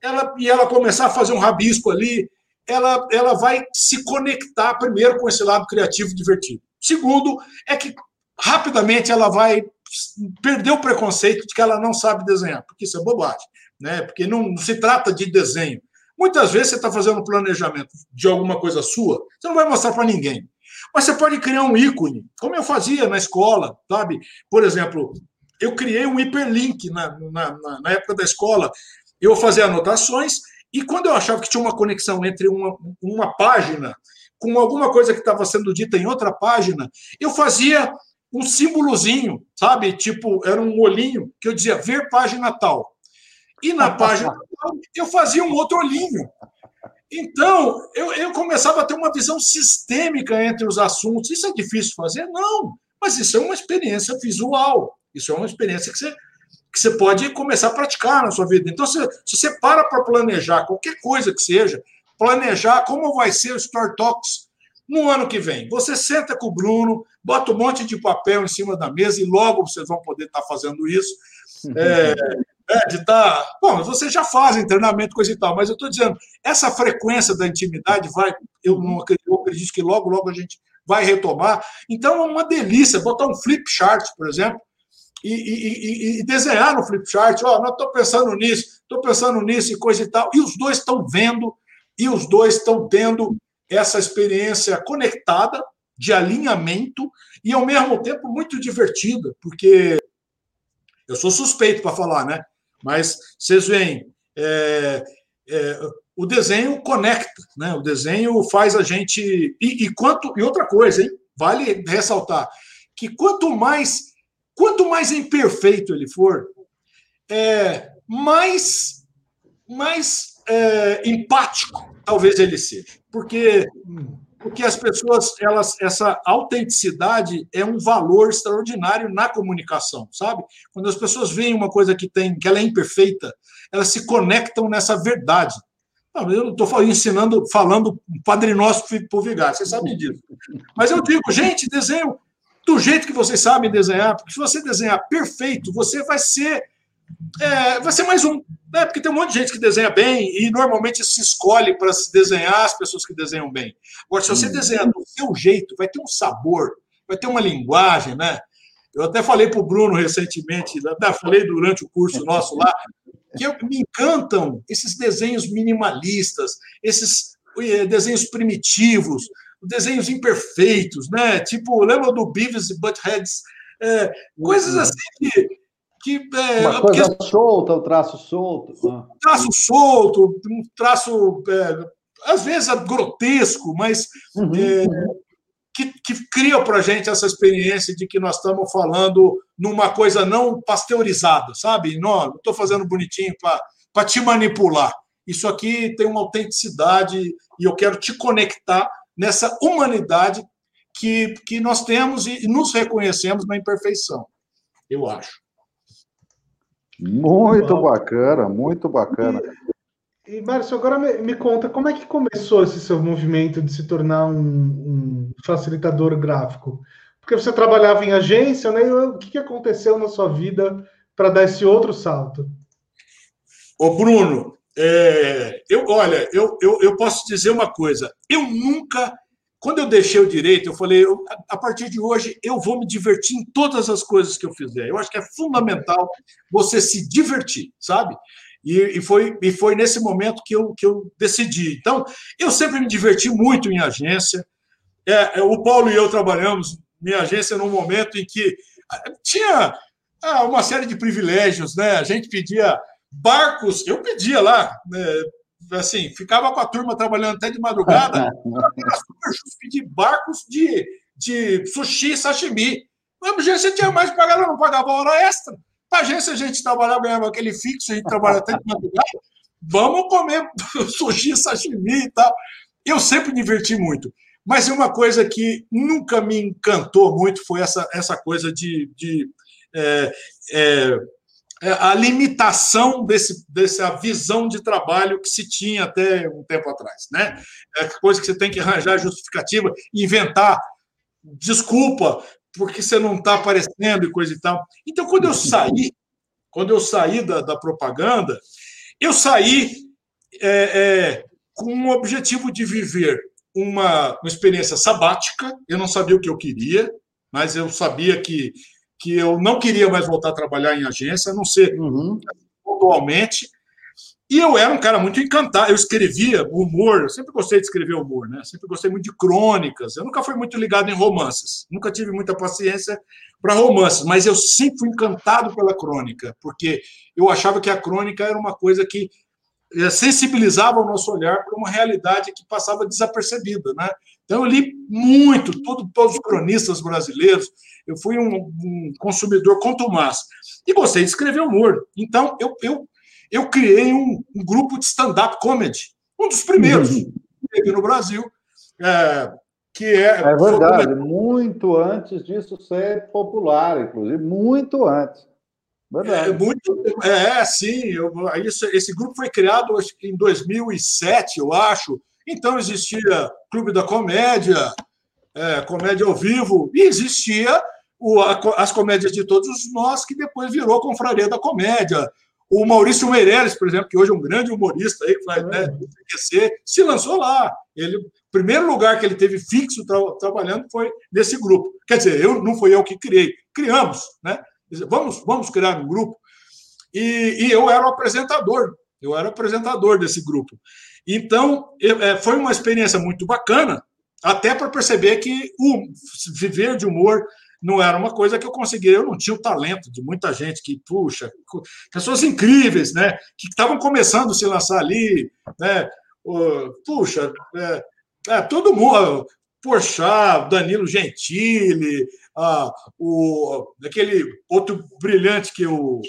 ela, e ela começar a fazer um rabisco ali, ela, ela vai se conectar primeiro com esse lado criativo divertido. Segundo, é que rapidamente ela vai perder o preconceito de que ela não sabe desenhar, porque isso é bobagem, né? Porque não se trata de desenho. Muitas vezes você está fazendo um planejamento de alguma coisa sua, você não vai mostrar para ninguém. Mas você pode criar um ícone, como eu fazia na escola, sabe? Por exemplo, eu criei um hiperlink na, na, na época da escola. Eu fazia anotações e quando eu achava que tinha uma conexão entre uma, uma página com alguma coisa que estava sendo dita em outra página, eu fazia um símbolozinho, sabe? Tipo, era um olhinho que eu dizia ver página tal. E na página eu fazia um outro olhinho. Então, eu, eu começava a ter uma visão sistêmica entre os assuntos. Isso é difícil fazer? Não, mas isso é uma experiência visual. Isso é uma experiência que você, que você pode começar a praticar na sua vida. Então, se, se você para para planejar qualquer coisa que seja, planejar como vai ser o Store Talks no ano que vem. Você senta com o Bruno, bota um monte de papel em cima da mesa e logo vocês vão poder estar fazendo isso. É, é, de estar. Tá... Bom, vocês já fazem treinamento, coisa e tal, mas eu estou dizendo, essa frequência da intimidade vai. Eu, não acredito, eu acredito que logo, logo a gente vai retomar. Então, é uma delícia botar um flip chart, por exemplo, e, e, e, e desenhar no flip chart. Ó, oh, não estou pensando nisso, estou pensando nisso e coisa e tal. E os dois estão vendo, e os dois estão tendo essa experiência conectada, de alinhamento, e ao mesmo tempo muito divertida, porque eu sou suspeito para falar, né? Mas vocês veem, é, é, o desenho conecta, né? O desenho faz a gente. E, e, quanto e outra coisa, hein? Vale ressaltar que quanto mais quanto mais imperfeito ele for, é, mais mais é, empático talvez ele seja, porque porque as pessoas elas essa autenticidade é um valor extraordinário na comunicação, sabe? Quando as pessoas veem uma coisa que tem que ela é imperfeita, elas se conectam nessa verdade. Não, eu não estou ensinando, falando Padre Nosso para o Vigário, vocês sabem disso. Mas eu digo, gente, desenho do jeito que vocês sabem desenhar, porque se você desenhar perfeito, você vai ser é, vai ser mais um. Né? Porque tem um monte de gente que desenha bem e normalmente se escolhe para se desenhar as pessoas que desenham bem. Agora, se você hum. desenhar do seu jeito, vai ter um sabor, vai ter uma linguagem, né? Eu até falei para o Bruno recentemente, até falei durante o curso nosso lá, que me encantam esses desenhos minimalistas, esses eh, desenhos primitivos, desenhos imperfeitos, né? Tipo, lembra do Beavis e Buttheads? É, coisas uhum. assim que que
é, uma coisa porque, solta, o traço solto.
Um traço solto, um traço é, às vezes é grotesco, mas uhum. é, que, que cria para a gente essa experiência de que nós estamos falando numa coisa não pasteurizada, sabe? Não estou fazendo bonitinho para te manipular. Isso aqui tem uma autenticidade e eu quero te conectar nessa humanidade que, que nós temos e nos reconhecemos na imperfeição, eu acho.
Muito bacana, muito bacana.
E, e Márcio, agora me, me, conta, como é que começou esse seu movimento de se tornar um, um facilitador gráfico? Porque você trabalhava em agência, né? O que, que aconteceu na sua vida para dar esse outro salto?
Ô, Bruno, é, eu, olha, eu, eu, eu posso dizer uma coisa. Eu nunca quando eu deixei o direito, eu falei, eu, a partir de hoje eu vou me divertir em todas as coisas que eu fizer. Eu acho que é fundamental você se divertir, sabe? E, e, foi, e foi nesse momento que eu, que eu decidi. Então, eu sempre me diverti muito em agência. É, é o Paulo e eu trabalhamos em agência num momento em que ah, tinha ah, uma série de privilégios, né? A gente pedia barcos, eu pedia lá, né? Assim, ficava com a turma trabalhando até de madrugada, era super justo pedir barcos de, de sushi e sashimi. Na agência tinha mais que pagar, não pagava hora extra. Para agência a gente trabalhava, ganhava aquele fixo, a gente trabalha até de madrugada. Vamos comer sushi, sashimi e tal. Eu sempre diverti muito. Mas uma coisa que nunca me encantou muito foi essa, essa coisa de, de é, é, a limitação desse, dessa visão de trabalho que se tinha até um tempo atrás. Né? É coisa que você tem que arranjar justificativa, inventar desculpa porque você não está aparecendo e coisa e tal. Então, quando eu saí, quando eu saí da, da propaganda, eu saí é, é, com o objetivo de viver uma, uma experiência sabática. Eu não sabia o que eu queria, mas eu sabia que que eu não queria mais voltar a trabalhar em agência, a não ser uhum. pontualmente. E eu era um cara muito encantado, eu escrevia humor, eu sempre gostei de escrever humor, né? Sempre gostei muito de crônicas. Eu nunca fui muito ligado em romances, nunca tive muita paciência para romances, mas eu sempre fui encantado pela crônica, porque eu achava que a crônica era uma coisa que eh, sensibilizava o nosso olhar para uma realidade que passava desapercebida, né? Então eu li muito, todo, todos os cronistas brasileiros. Eu fui um, um consumidor contumaz e gostei de escrever humor. Então eu, eu eu criei um, um grupo de stand-up comedy, um dos primeiros uhum. que teve no Brasil, é, que é.
É verdade, muito antes disso ser popular, inclusive, muito antes.
Verdade. É, muito, é, sim. Eu, esse, esse grupo foi criado em 2007, eu acho. Então existia Clube da Comédia, é, Comédia ao Vivo, e existia o, a, as comédias de todos nós, que depois virou Confraria da Comédia. O Maurício Meirelles, por exemplo, que hoje é um grande humorista aí, que faz né, CQC, se lançou lá. Ele, o primeiro lugar que ele teve fixo tra trabalhando foi nesse grupo. Quer dizer, eu não fui eu que criei, criamos, né? Vamos, vamos criar um grupo. E, e eu era o apresentador, eu era apresentador desse grupo. Então, eu, é, foi uma experiência muito bacana, até para perceber que o viver de humor não era uma coisa que eu conseguia, eu não tinha o talento de muita gente que, puxa, pessoas incríveis, né, que estavam começando a se lançar ali, né, puxa, é, é, todo mundo, Porchat, Danilo Gentili, ah, o, aquele outro brilhante que o...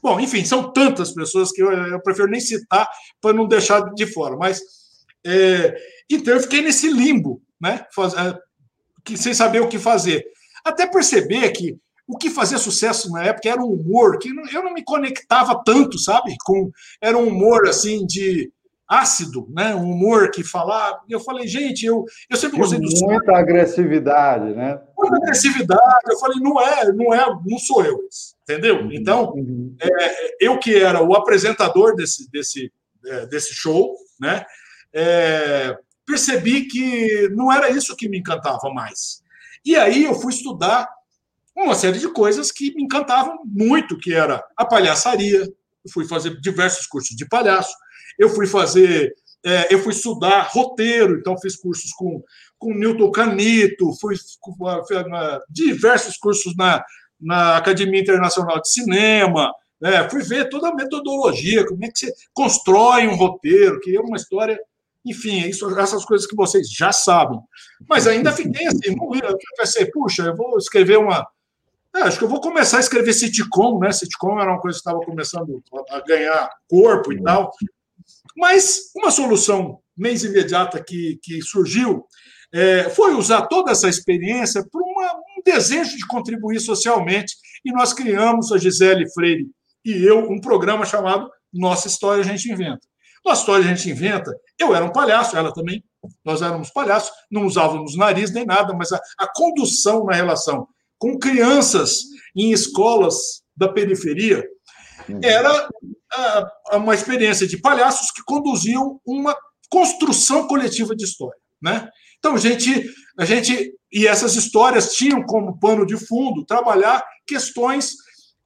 Bom, enfim, são tantas pessoas que eu, eu prefiro nem citar para não deixar de fora, mas... É, então eu fiquei nesse limbo, né, faz, é, que, sem saber o que fazer. Até perceber que o que fazia sucesso na época era um humor que eu não me conectava tanto, sabe? Com era um humor assim de ácido, né? Um humor que falava. Eu falei, gente, eu, eu sempre gostei
do muita agressividade, né?
Muita agressividade. Eu falei, não é, não é, não sou eu, entendeu? Uhum, então, uhum. É, eu que era o apresentador desse desse é, desse show, né? É, percebi que não era isso que me encantava mais. E aí eu fui estudar uma série de coisas que me encantavam muito, que era a palhaçaria. Eu fui fazer diversos cursos de palhaço. Eu fui fazer, é, eu fui estudar roteiro, então fiz cursos com com Newton Canito, fui diversos cursos na, na Academia Internacional de Cinema, né? fui ver toda a metodologia, como é que você constrói um roteiro, que é uma história enfim, é isso, essas coisas que vocês já sabem. Mas ainda fiquei assim, não ia, pensei, puxa, eu vou escrever uma. É, acho que eu vou começar a escrever sitcom, né? Sitcom era uma coisa que estava começando a ganhar corpo e tal. Mas uma solução mês imediata que, que surgiu é, foi usar toda essa experiência para um desejo de contribuir socialmente. E nós criamos, a Gisele Freire e eu, um programa chamado Nossa História a Gente Inventa. Nossa história a gente inventa. Eu era um palhaço, ela também. Nós éramos palhaços, não usávamos nariz nem nada, mas a, a condução na relação com crianças em escolas da periferia uhum. era uma experiência de palhaços que conduziam uma construção coletiva de história, né? Então, a gente, a gente e essas histórias tinham como pano de fundo trabalhar questões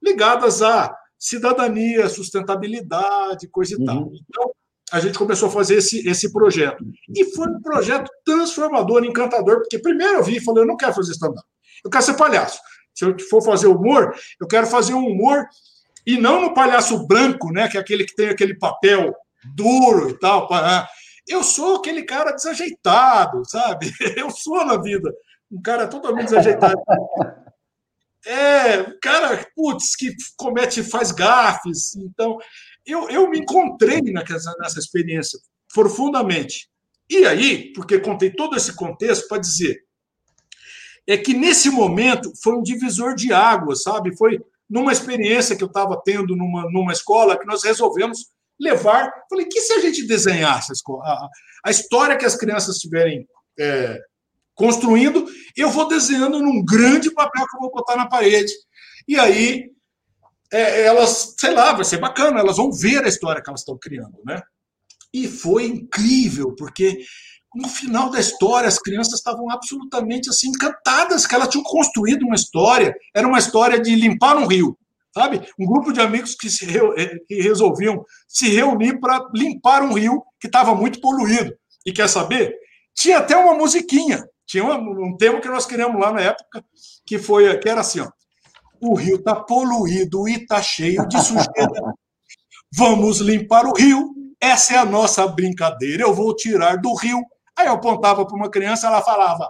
ligadas à cidadania, sustentabilidade, coisa e uhum. tal. Então, a gente começou a fazer esse, esse projeto. E foi um projeto transformador, encantador, porque primeiro eu vi e falei, eu não quero fazer stand-up, eu quero ser palhaço. Se eu for fazer humor, eu quero fazer um humor e não no palhaço branco, né, que é aquele que tem aquele papel duro e tal. Ah, eu sou aquele cara desajeitado, sabe? Eu sou na vida um cara totalmente desajeitado. É, cara, putz, que comete, faz gafes. Então, eu, eu me encontrei nessa, nessa experiência profundamente. E aí, porque contei todo esse contexto para dizer, é que nesse momento foi um divisor de águas, sabe? Foi numa experiência que eu estava tendo numa, numa escola que nós resolvemos levar. Falei, que se a gente desenhasse a, escola, a, a história que as crianças estiverem é, construindo, eu vou desenhando num grande papel que eu vou botar na parede. E aí é, elas, sei lá, vai ser bacana, elas vão ver a história que elas estão criando, né? E foi incrível, porque no final da história as crianças estavam absolutamente assim encantadas que elas tinham construído uma história, era uma história de limpar um rio. sabe? Um grupo de amigos que, se, eh, que resolviam se reunir para limpar um rio que estava muito poluído. E quer saber? Tinha até uma musiquinha, tinha um, um tema que nós queríamos lá na época, que foi que era assim, ó. O rio está poluído e está cheio de sujeira. Vamos limpar o rio. Essa é a nossa brincadeira. Eu vou tirar do rio. Aí eu apontava para uma criança, ela falava: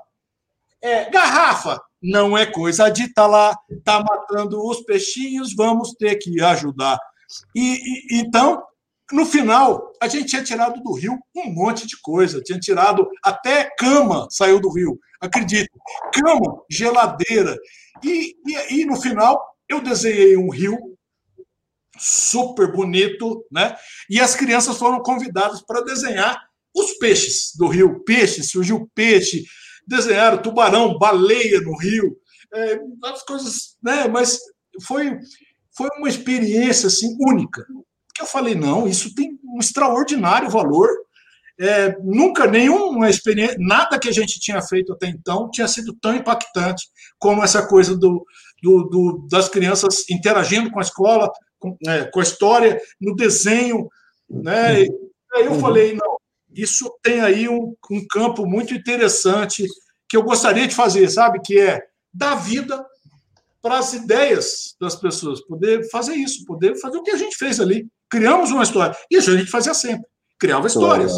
é, garrafa, não é coisa de estar tá lá, tá matando os peixinhos, vamos ter que ajudar. E, e, então, no final, a gente tinha tirado do rio um monte de coisa, tinha tirado até cama saiu do rio, acredito, cama, geladeira. E, e, e no final, eu desenhei um rio super bonito, né? E as crianças foram convidadas para desenhar os peixes do rio, peixe, surgiu peixe, desenharam tubarão, baleia no rio, é, as coisas, né? Mas foi, foi uma experiência assim única. Que eu falei, não, isso tem um extraordinário valor. É, nunca nenhuma experiência, nada que a gente tinha feito até então tinha sido tão impactante como essa coisa do, do, do das crianças interagindo com a escola, com, é, com a história, no desenho, né? E aí eu falei, não, isso tem aí um, um campo muito interessante que eu gostaria de fazer, sabe? Que é dar vida para as ideias das pessoas, poder fazer isso, poder fazer o que a gente fez ali. Criamos uma história. Isso a gente fazia sempre, criava histórias.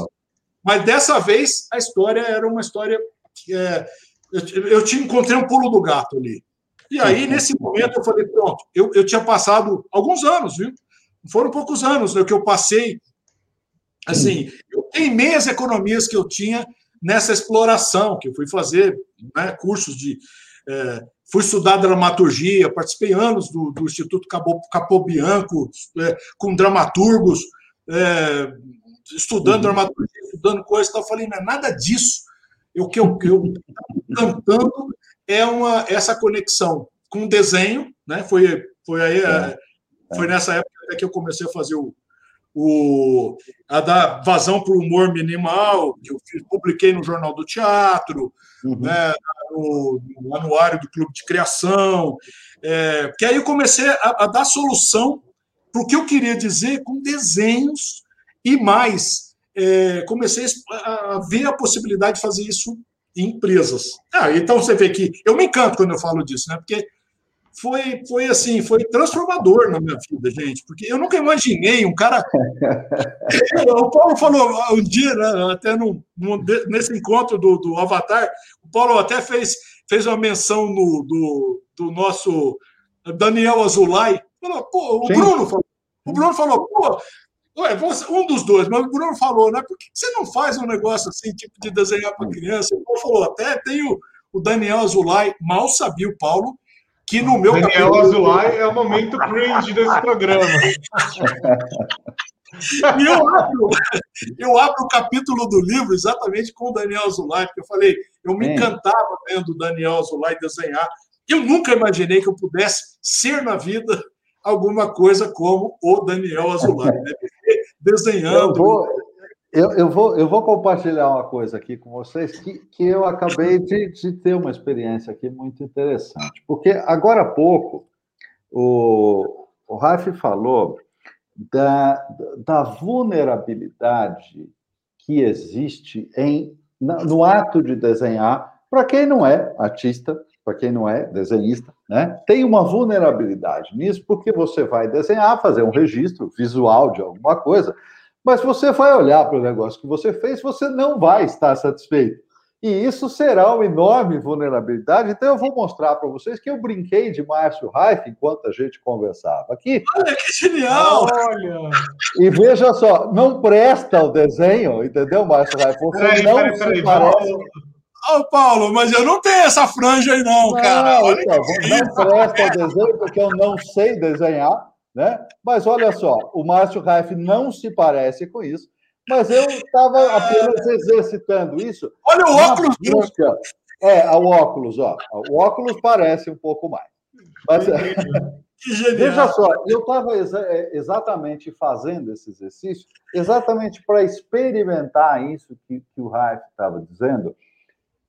Mas dessa vez a história era uma história que é, eu, eu te encontrei um pulo do gato ali. E aí, nesse momento, eu falei: pronto, eu, eu tinha passado alguns anos, viu? Foram poucos anos né, que eu passei Assim, eu queimei as economias que eu tinha nessa exploração, que eu fui fazer né, cursos de. É, fui estudar dramaturgia, participei anos do, do Instituto Capobianco, é, com dramaturgos, é, estudando uhum. dramaturgia, estudando coisas, então eu falei, não é nada disso. O que eu, eu cantando é uma, essa conexão com o desenho, né? Foi, foi aí, é, é. foi nessa época que eu comecei a fazer o, o, a dar vazão para o humor minimal, que eu publiquei no Jornal do Teatro, uhum. né, no, no, anuário do Clube de Criação, é, que aí eu comecei a, a dar solução para o que eu queria dizer com desenhos e mais. É, comecei a, ver a possibilidade de fazer isso em empresas. Ah, então você vê que eu me encanto quando eu falo disso, né? Porque foi, foi assim, foi transformador na minha vida, gente, porque eu nunca imaginei um cara. o Paulo falou um dia, né, até no, no, nesse encontro do, do Avatar, o Paulo até fez, fez uma menção no, do, do nosso Daniel Azulay. Falou, o Sim. Bruno falou, o Bruno falou, pô, Ué, um dos dois, mas o Bruno falou, né? Por que você não faz um negócio assim, tipo de desenhar para criança? O Paulo falou, até tem o, o Daniel Azulay, mal sabia o Paulo, que no meu
Daniel capítulo... Azulay é o momento cringe desse programa.
e eu abro, eu abro o capítulo do livro exatamente com o Daniel Azulay, porque eu falei, eu me encantava vendo o Daniel Azulay desenhar. Eu nunca imaginei que eu pudesse ser na vida alguma coisa como o Daniel Azulay, né? desenhando.
Eu vou, eu, vou, eu vou compartilhar uma coisa aqui com vocês que, que eu acabei de, de ter uma experiência aqui muito interessante. Porque agora há pouco o, o Raif falou da, da vulnerabilidade que existe em, no ato de desenhar, para quem não é artista, para quem não é desenhista, né? Tem uma vulnerabilidade nisso, porque você vai desenhar, fazer um registro visual de alguma coisa, mas você vai olhar para o negócio que você fez, você não vai estar satisfeito. E isso será uma enorme vulnerabilidade. Então, eu vou mostrar para vocês que eu brinquei de Márcio Raif enquanto a gente conversava aqui.
Olha que genial! Olha!
E veja só, não presta o desenho, entendeu, Márcio Raif? Você peraí, não peraí, peraí, se parece.
Ô, oh, Paulo, mas eu não tenho essa franja aí, não, não cara. Olha
então, não presta o desenho, porque eu não sei desenhar. Né? Mas olha só, o Márcio Raif não se parece com isso, mas eu estava apenas exercitando isso.
Olha o óculos!
Busca. É, o óculos, ó. O óculos parece um pouco mais. Mas,
que genial.
Veja só, eu estava exa é, exatamente fazendo esse exercício, exatamente para experimentar isso que, que o Raif estava dizendo,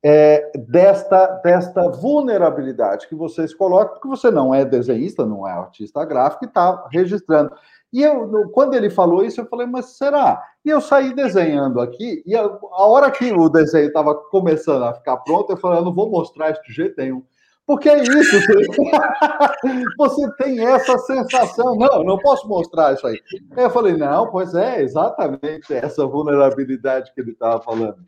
é, desta, desta vulnerabilidade que vocês colocam, porque você não é desenhista, não é artista gráfico e está registrando. E eu, quando ele falou isso, eu falei, mas será? E eu saí desenhando aqui, e a, a hora que o desenho estava começando a ficar pronto, eu falei, eu não vou mostrar isso de jeito nenhum. Porque é isso, você tem essa sensação. Não, não posso mostrar isso. Aí eu falei, não, pois é, exatamente essa vulnerabilidade que ele estava falando.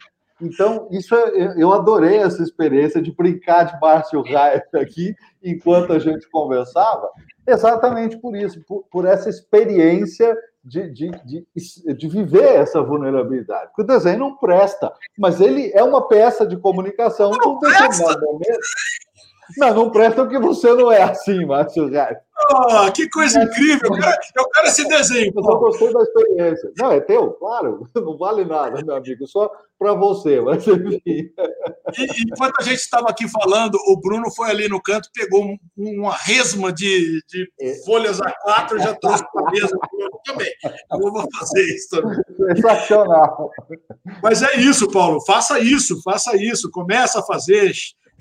Então, isso é, eu adorei essa experiência de brincar de Márcio Raia aqui enquanto a gente conversava, exatamente por isso, por, por essa experiência de, de, de, de, viver essa vulnerabilidade. Porque o desenho não presta, mas ele é uma peça de comunicação
não determinado
momento. Não, não presta porque você não é assim, Márcio Reis.
Oh, que coisa é incrível! Eu quero, eu quero esse desenho.
Eu só gostei da experiência. Não, é teu, claro. Não vale nada, meu amigo. Só para você, mas enfim. E,
enquanto a gente estava aqui falando, o Bruno foi ali no canto, pegou um, uma resma de, de é. folhas A4 e já trouxe para a mesa. Eu também. Eu vou fazer isso também.
Sensacional.
Mas é isso, Paulo. Faça isso, faça isso. Começa a fazer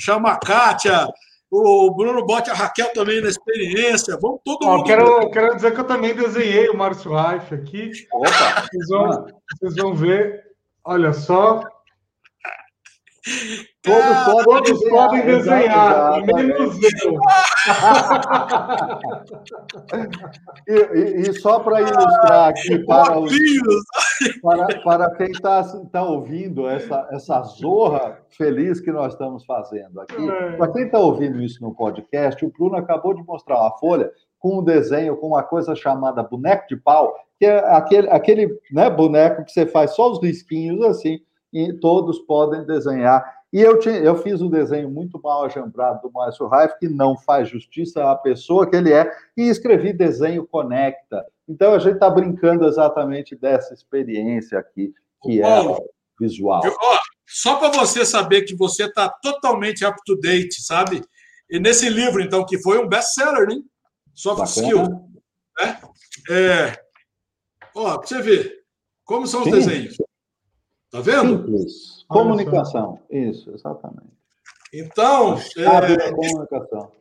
chama a Kátia, o Bruno bote a Raquel também na experiência. Vamos todo
mundo. Quero, quero dizer que eu também desenhei o Márcio Reif aqui. Opa! Vocês vão, vocês vão ver. Olha só. Todos, ah, podem, todos desenhar, podem desenhar, menos eu.
E, e, e, só para ilustrar aqui para, os, para, para quem está tá ouvindo essa, essa zorra feliz que nós estamos fazendo aqui, é. para quem está ouvindo isso no podcast, o Bruno acabou de mostrar uma folha com um desenho, com uma coisa chamada boneco de pau, que é aquele, aquele né, boneco que você faz só os risquinhos assim, e todos podem desenhar e eu, tinha, eu fiz um desenho muito mal ajambrado do Márcio Raif, que não faz justiça à pessoa que ele é, e escrevi desenho conecta. Então a gente está brincando exatamente dessa experiência aqui, que é visual. Eu,
ó, só para você saber que você está totalmente up to date, sabe? E nesse livro, então, que foi um best-seller, né? Soft Bacana. Skill. Né? É, ó, para você ver como são os Sim. desenhos. Tá vendo?
Simples. Comunicação, isso, exatamente.
Então, é, comunicação.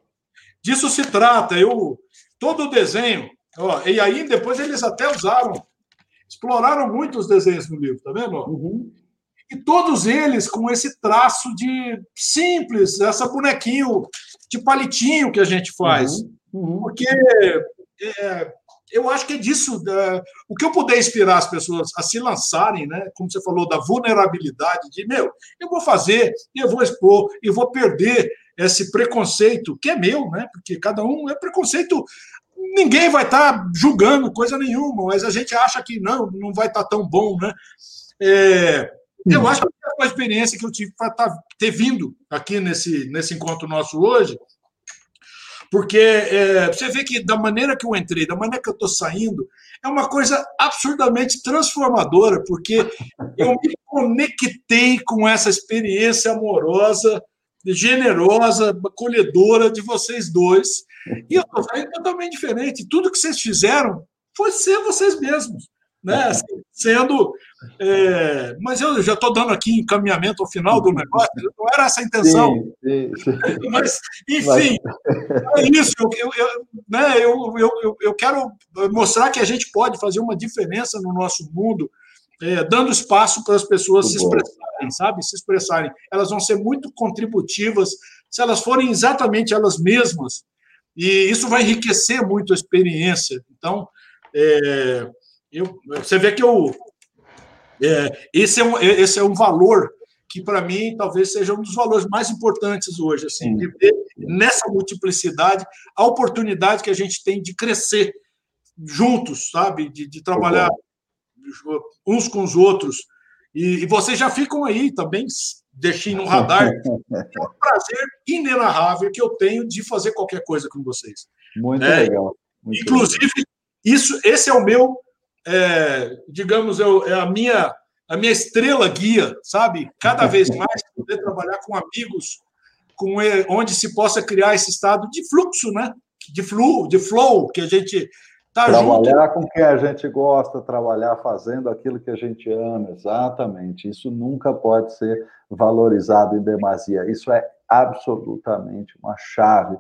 Disso se trata. Eu, todo o desenho, ó, e aí depois eles até usaram, exploraram muito os desenhos no livro, tá vendo? Uhum. E todos eles com esse traço de simples, essa bonequinho de palitinho que a gente faz. Uhum. Uhum. Porque é, eu acho que é disso. Da, o que eu puder inspirar as pessoas a se lançarem, né? Como você falou, da vulnerabilidade, de meu, eu vou fazer, eu vou expor, e vou perder esse preconceito, que é meu, né? Porque cada um é preconceito. Ninguém vai estar tá julgando coisa nenhuma, mas a gente acha que não, não vai estar tá tão bom, né? É, eu acho que a experiência que eu tive para tá, ter vindo aqui nesse, nesse encontro nosso hoje porque é, você vê que da maneira que eu entrei, da maneira que eu estou saindo, é uma coisa absurdamente transformadora, porque eu me conectei com essa experiência amorosa, generosa, acolhedora de vocês dois. E eu estou saindo totalmente diferente. Tudo que vocês fizeram foi ser vocês mesmos né? Assim, sendo. É, mas eu já estou dando aqui encaminhamento ao final do negócio, não era essa a intenção. Sim, sim. Mas, enfim, é isso. Eu, eu, eu, né, eu, eu, eu quero mostrar que a gente pode fazer uma diferença no nosso mundo. É, dando espaço para as pessoas muito se expressarem, bom. sabe? Se expressarem. Elas vão ser muito contributivas se elas forem exatamente elas mesmas, e isso vai enriquecer muito a experiência. Então, é, eu, você vê que eu, é, esse, é um, esse é um valor que, para mim, talvez seja um dos valores mais importantes hoje, assim, de ver nessa multiplicidade a oportunidade que a gente tem de crescer juntos, sabe? De, de trabalhar uns com os outros. E, e, vocês já ficam aí também, deixem no radar. É um prazer inenarrável que eu tenho de fazer qualquer coisa com vocês.
Muito é, legal. Muito
inclusive, legal. Isso, esse é o meu é, digamos, eu, é a minha a minha estrela guia, sabe? Cada vez mais poder trabalhar com amigos, com onde se possa criar esse estado de fluxo, né? De fluxo, de flow que a gente
Tá trabalhar junto. com quem a gente gosta, trabalhar fazendo aquilo que a gente ama, exatamente. Isso nunca pode ser valorizado em demasia. Isso é absolutamente uma chave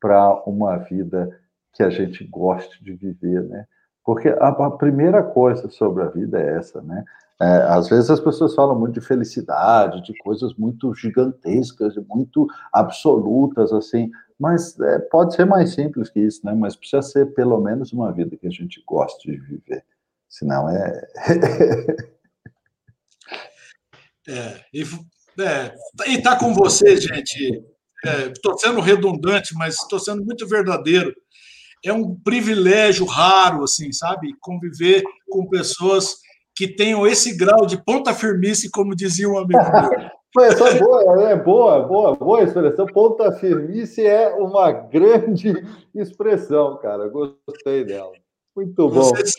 para uma vida que a gente goste de viver, né? Porque a, a primeira coisa sobre a vida é essa, né? É, às vezes as pessoas falam muito de felicidade, de coisas muito gigantescas, muito absolutas, assim, mas é, pode ser mais simples que isso, né? Mas precisa ser pelo menos uma vida que a gente goste de viver, senão é.
é, e, é, e tá com você, gente. Estou é, sendo redundante, mas estou sendo muito verdadeiro. É um privilégio raro, assim, sabe? Conviver com pessoas que tenham esse grau de ponta firmice, como dizia um amigo
meu. É boa, é boa, boa, boa expressão. Ponta firmice é uma grande expressão, cara. Gostei dela. Muito bom.
Vocês,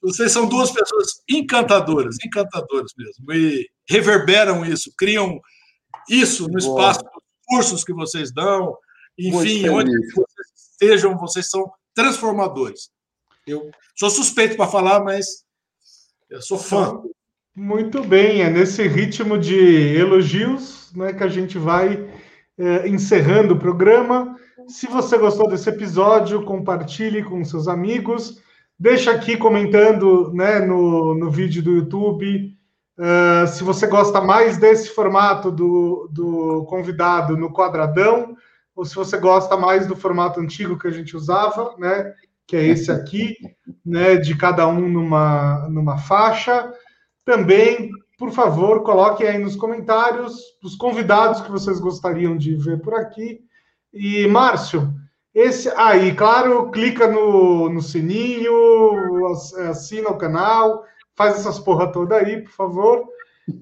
vocês são duas pessoas encantadoras, encantadoras mesmo, e reverberam isso, criam isso no espaço dos cursos que vocês dão, enfim, onde vocês estejam, vocês são transformadores. Eu sou suspeito para falar, mas eu sou fã.
Muito bem, é nesse ritmo de elogios né, que a gente vai é, encerrando o programa. Se você gostou desse episódio, compartilhe com seus amigos. Deixa aqui comentando né, no, no vídeo do YouTube. Uh, se você gosta mais desse formato do, do convidado no quadradão, ou se você gosta mais do formato antigo que a gente usava, né? que é esse aqui, né, de cada um numa, numa faixa. Também, por favor, coloquem aí nos comentários os convidados que vocês gostariam de ver por aqui. E, Márcio, esse aí, claro, clica no, no sininho, assina o canal, faz essas porra toda aí, por favor.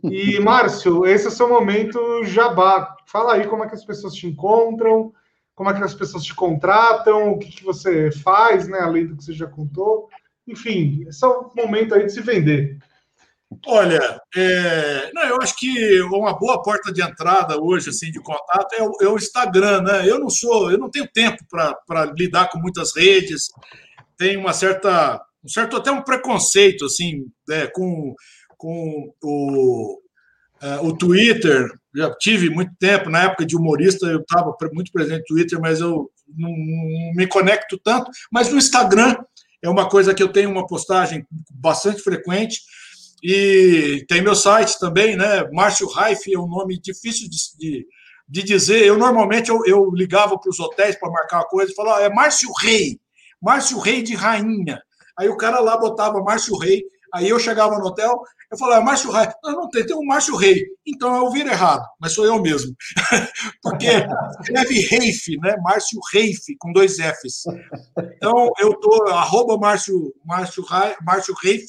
E, Márcio, esse é o seu momento jabá. Fala aí como é que as pessoas te encontram, como é que as pessoas te contratam, o que, que você faz, né, além do que você já contou. Enfim, esse é o momento aí de se vender.
Olha, é, não, eu acho que uma boa porta de entrada hoje, assim, de contato é o, é o Instagram, né? Eu não sou, eu não tenho tempo para lidar com muitas redes, tenho uma certa, um certo até um preconceito, assim, é, com, com o, é, o Twitter, já tive muito tempo, na época de humorista, eu estava muito presente no Twitter, mas eu não, não, me conecto tanto. Mas no Instagram é uma coisa que eu tenho uma postagem bastante frequente. E tem meu site também, né? Márcio Raif é um nome difícil de, de, de dizer. Eu normalmente eu, eu ligava para os hotéis para marcar uma coisa e falava, é Márcio Rei, Márcio Rei de Rainha. Aí o cara lá botava Márcio Rei, aí eu chegava no hotel, eu falei, ah, Márcio Rei. Não, não tem, tem um Márcio Rei. Então eu ouvi errado, mas sou eu mesmo. Porque escreve Reif, né? Márcio Reif, com dois Fs. Então eu estou, arroba Márcio, Márcio, Márcio Reif,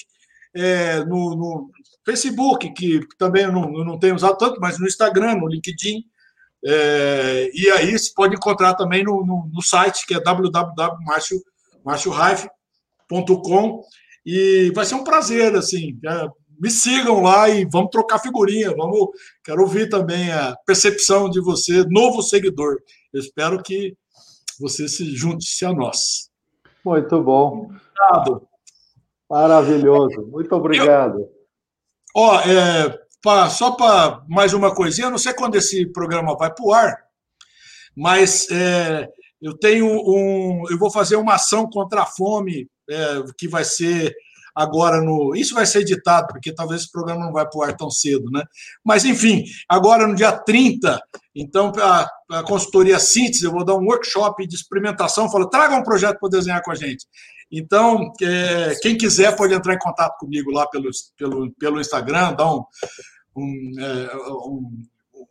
é, no, no, Facebook, que também eu não, não tenho usado tanto, mas no Instagram, no LinkedIn. É, e aí você pode encontrar também no, no, no site, que é www.marcioraif.com. E vai ser um prazer, assim, é, me sigam lá e vamos trocar figurinha. Vamos, quero ouvir também a percepção de você, novo seguidor. Eu espero que você se junte-se a nós.
Muito bom. Obrigado. Maravilhoso. Muito obrigado. Eu,
ó, é, pra, só para mais uma coisinha, eu não sei quando esse programa vai para o ar, mas é, eu tenho um. Eu vou fazer uma ação contra a fome, é, que vai ser agora no. Isso vai ser editado, porque talvez esse programa não vai para o ar tão cedo, né? Mas, enfim, agora no dia 30, então, para a consultoria Síntese, eu vou dar um workshop de experimentação. Falo, traga um projeto para desenhar com a gente. Então, é, quem quiser pode entrar em contato comigo lá pelo, pelo, pelo Instagram, dar um, um, é, um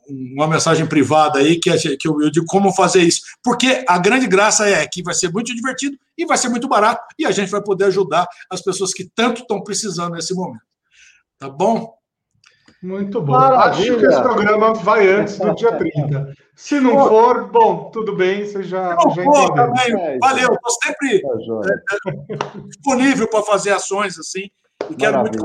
uma mensagem privada aí que, que eu, eu digo como fazer isso. Porque a grande graça é que vai ser muito divertido e vai ser muito barato e a gente vai poder ajudar as pessoas que tanto estão precisando nesse momento. Tá bom?
Muito bom. Maravilha. Acho que esse programa vai antes do dia 30. Se não for, bom, tudo bem, você já, não já for,
também, é, Valeu, estou sempre é, é, disponível para fazer ações assim e quero muito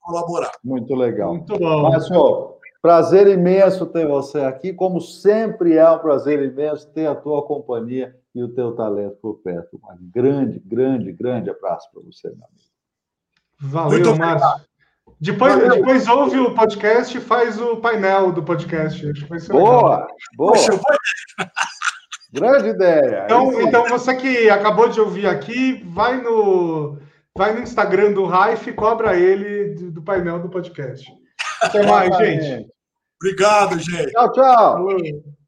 colaborar.
Muito legal. Muito bom. Márcio, Prazer imenso ter você aqui. Como sempre é um prazer imenso ter a tua companhia e o teu talento por perto. Um grande, grande, grande abraço para você, meu amigo.
Valeu, Márcio. Depois, Valeu. depois ouve o podcast e faz o painel do podcast. Acho que vai ser
boa, legal. boa. Grande ideia.
Então, então, você que acabou de ouvir aqui, vai no, vai no Instagram do Raif e cobra ele do, do painel do podcast. Até mais, gente.
Obrigado, gente.
Tchau, tchau.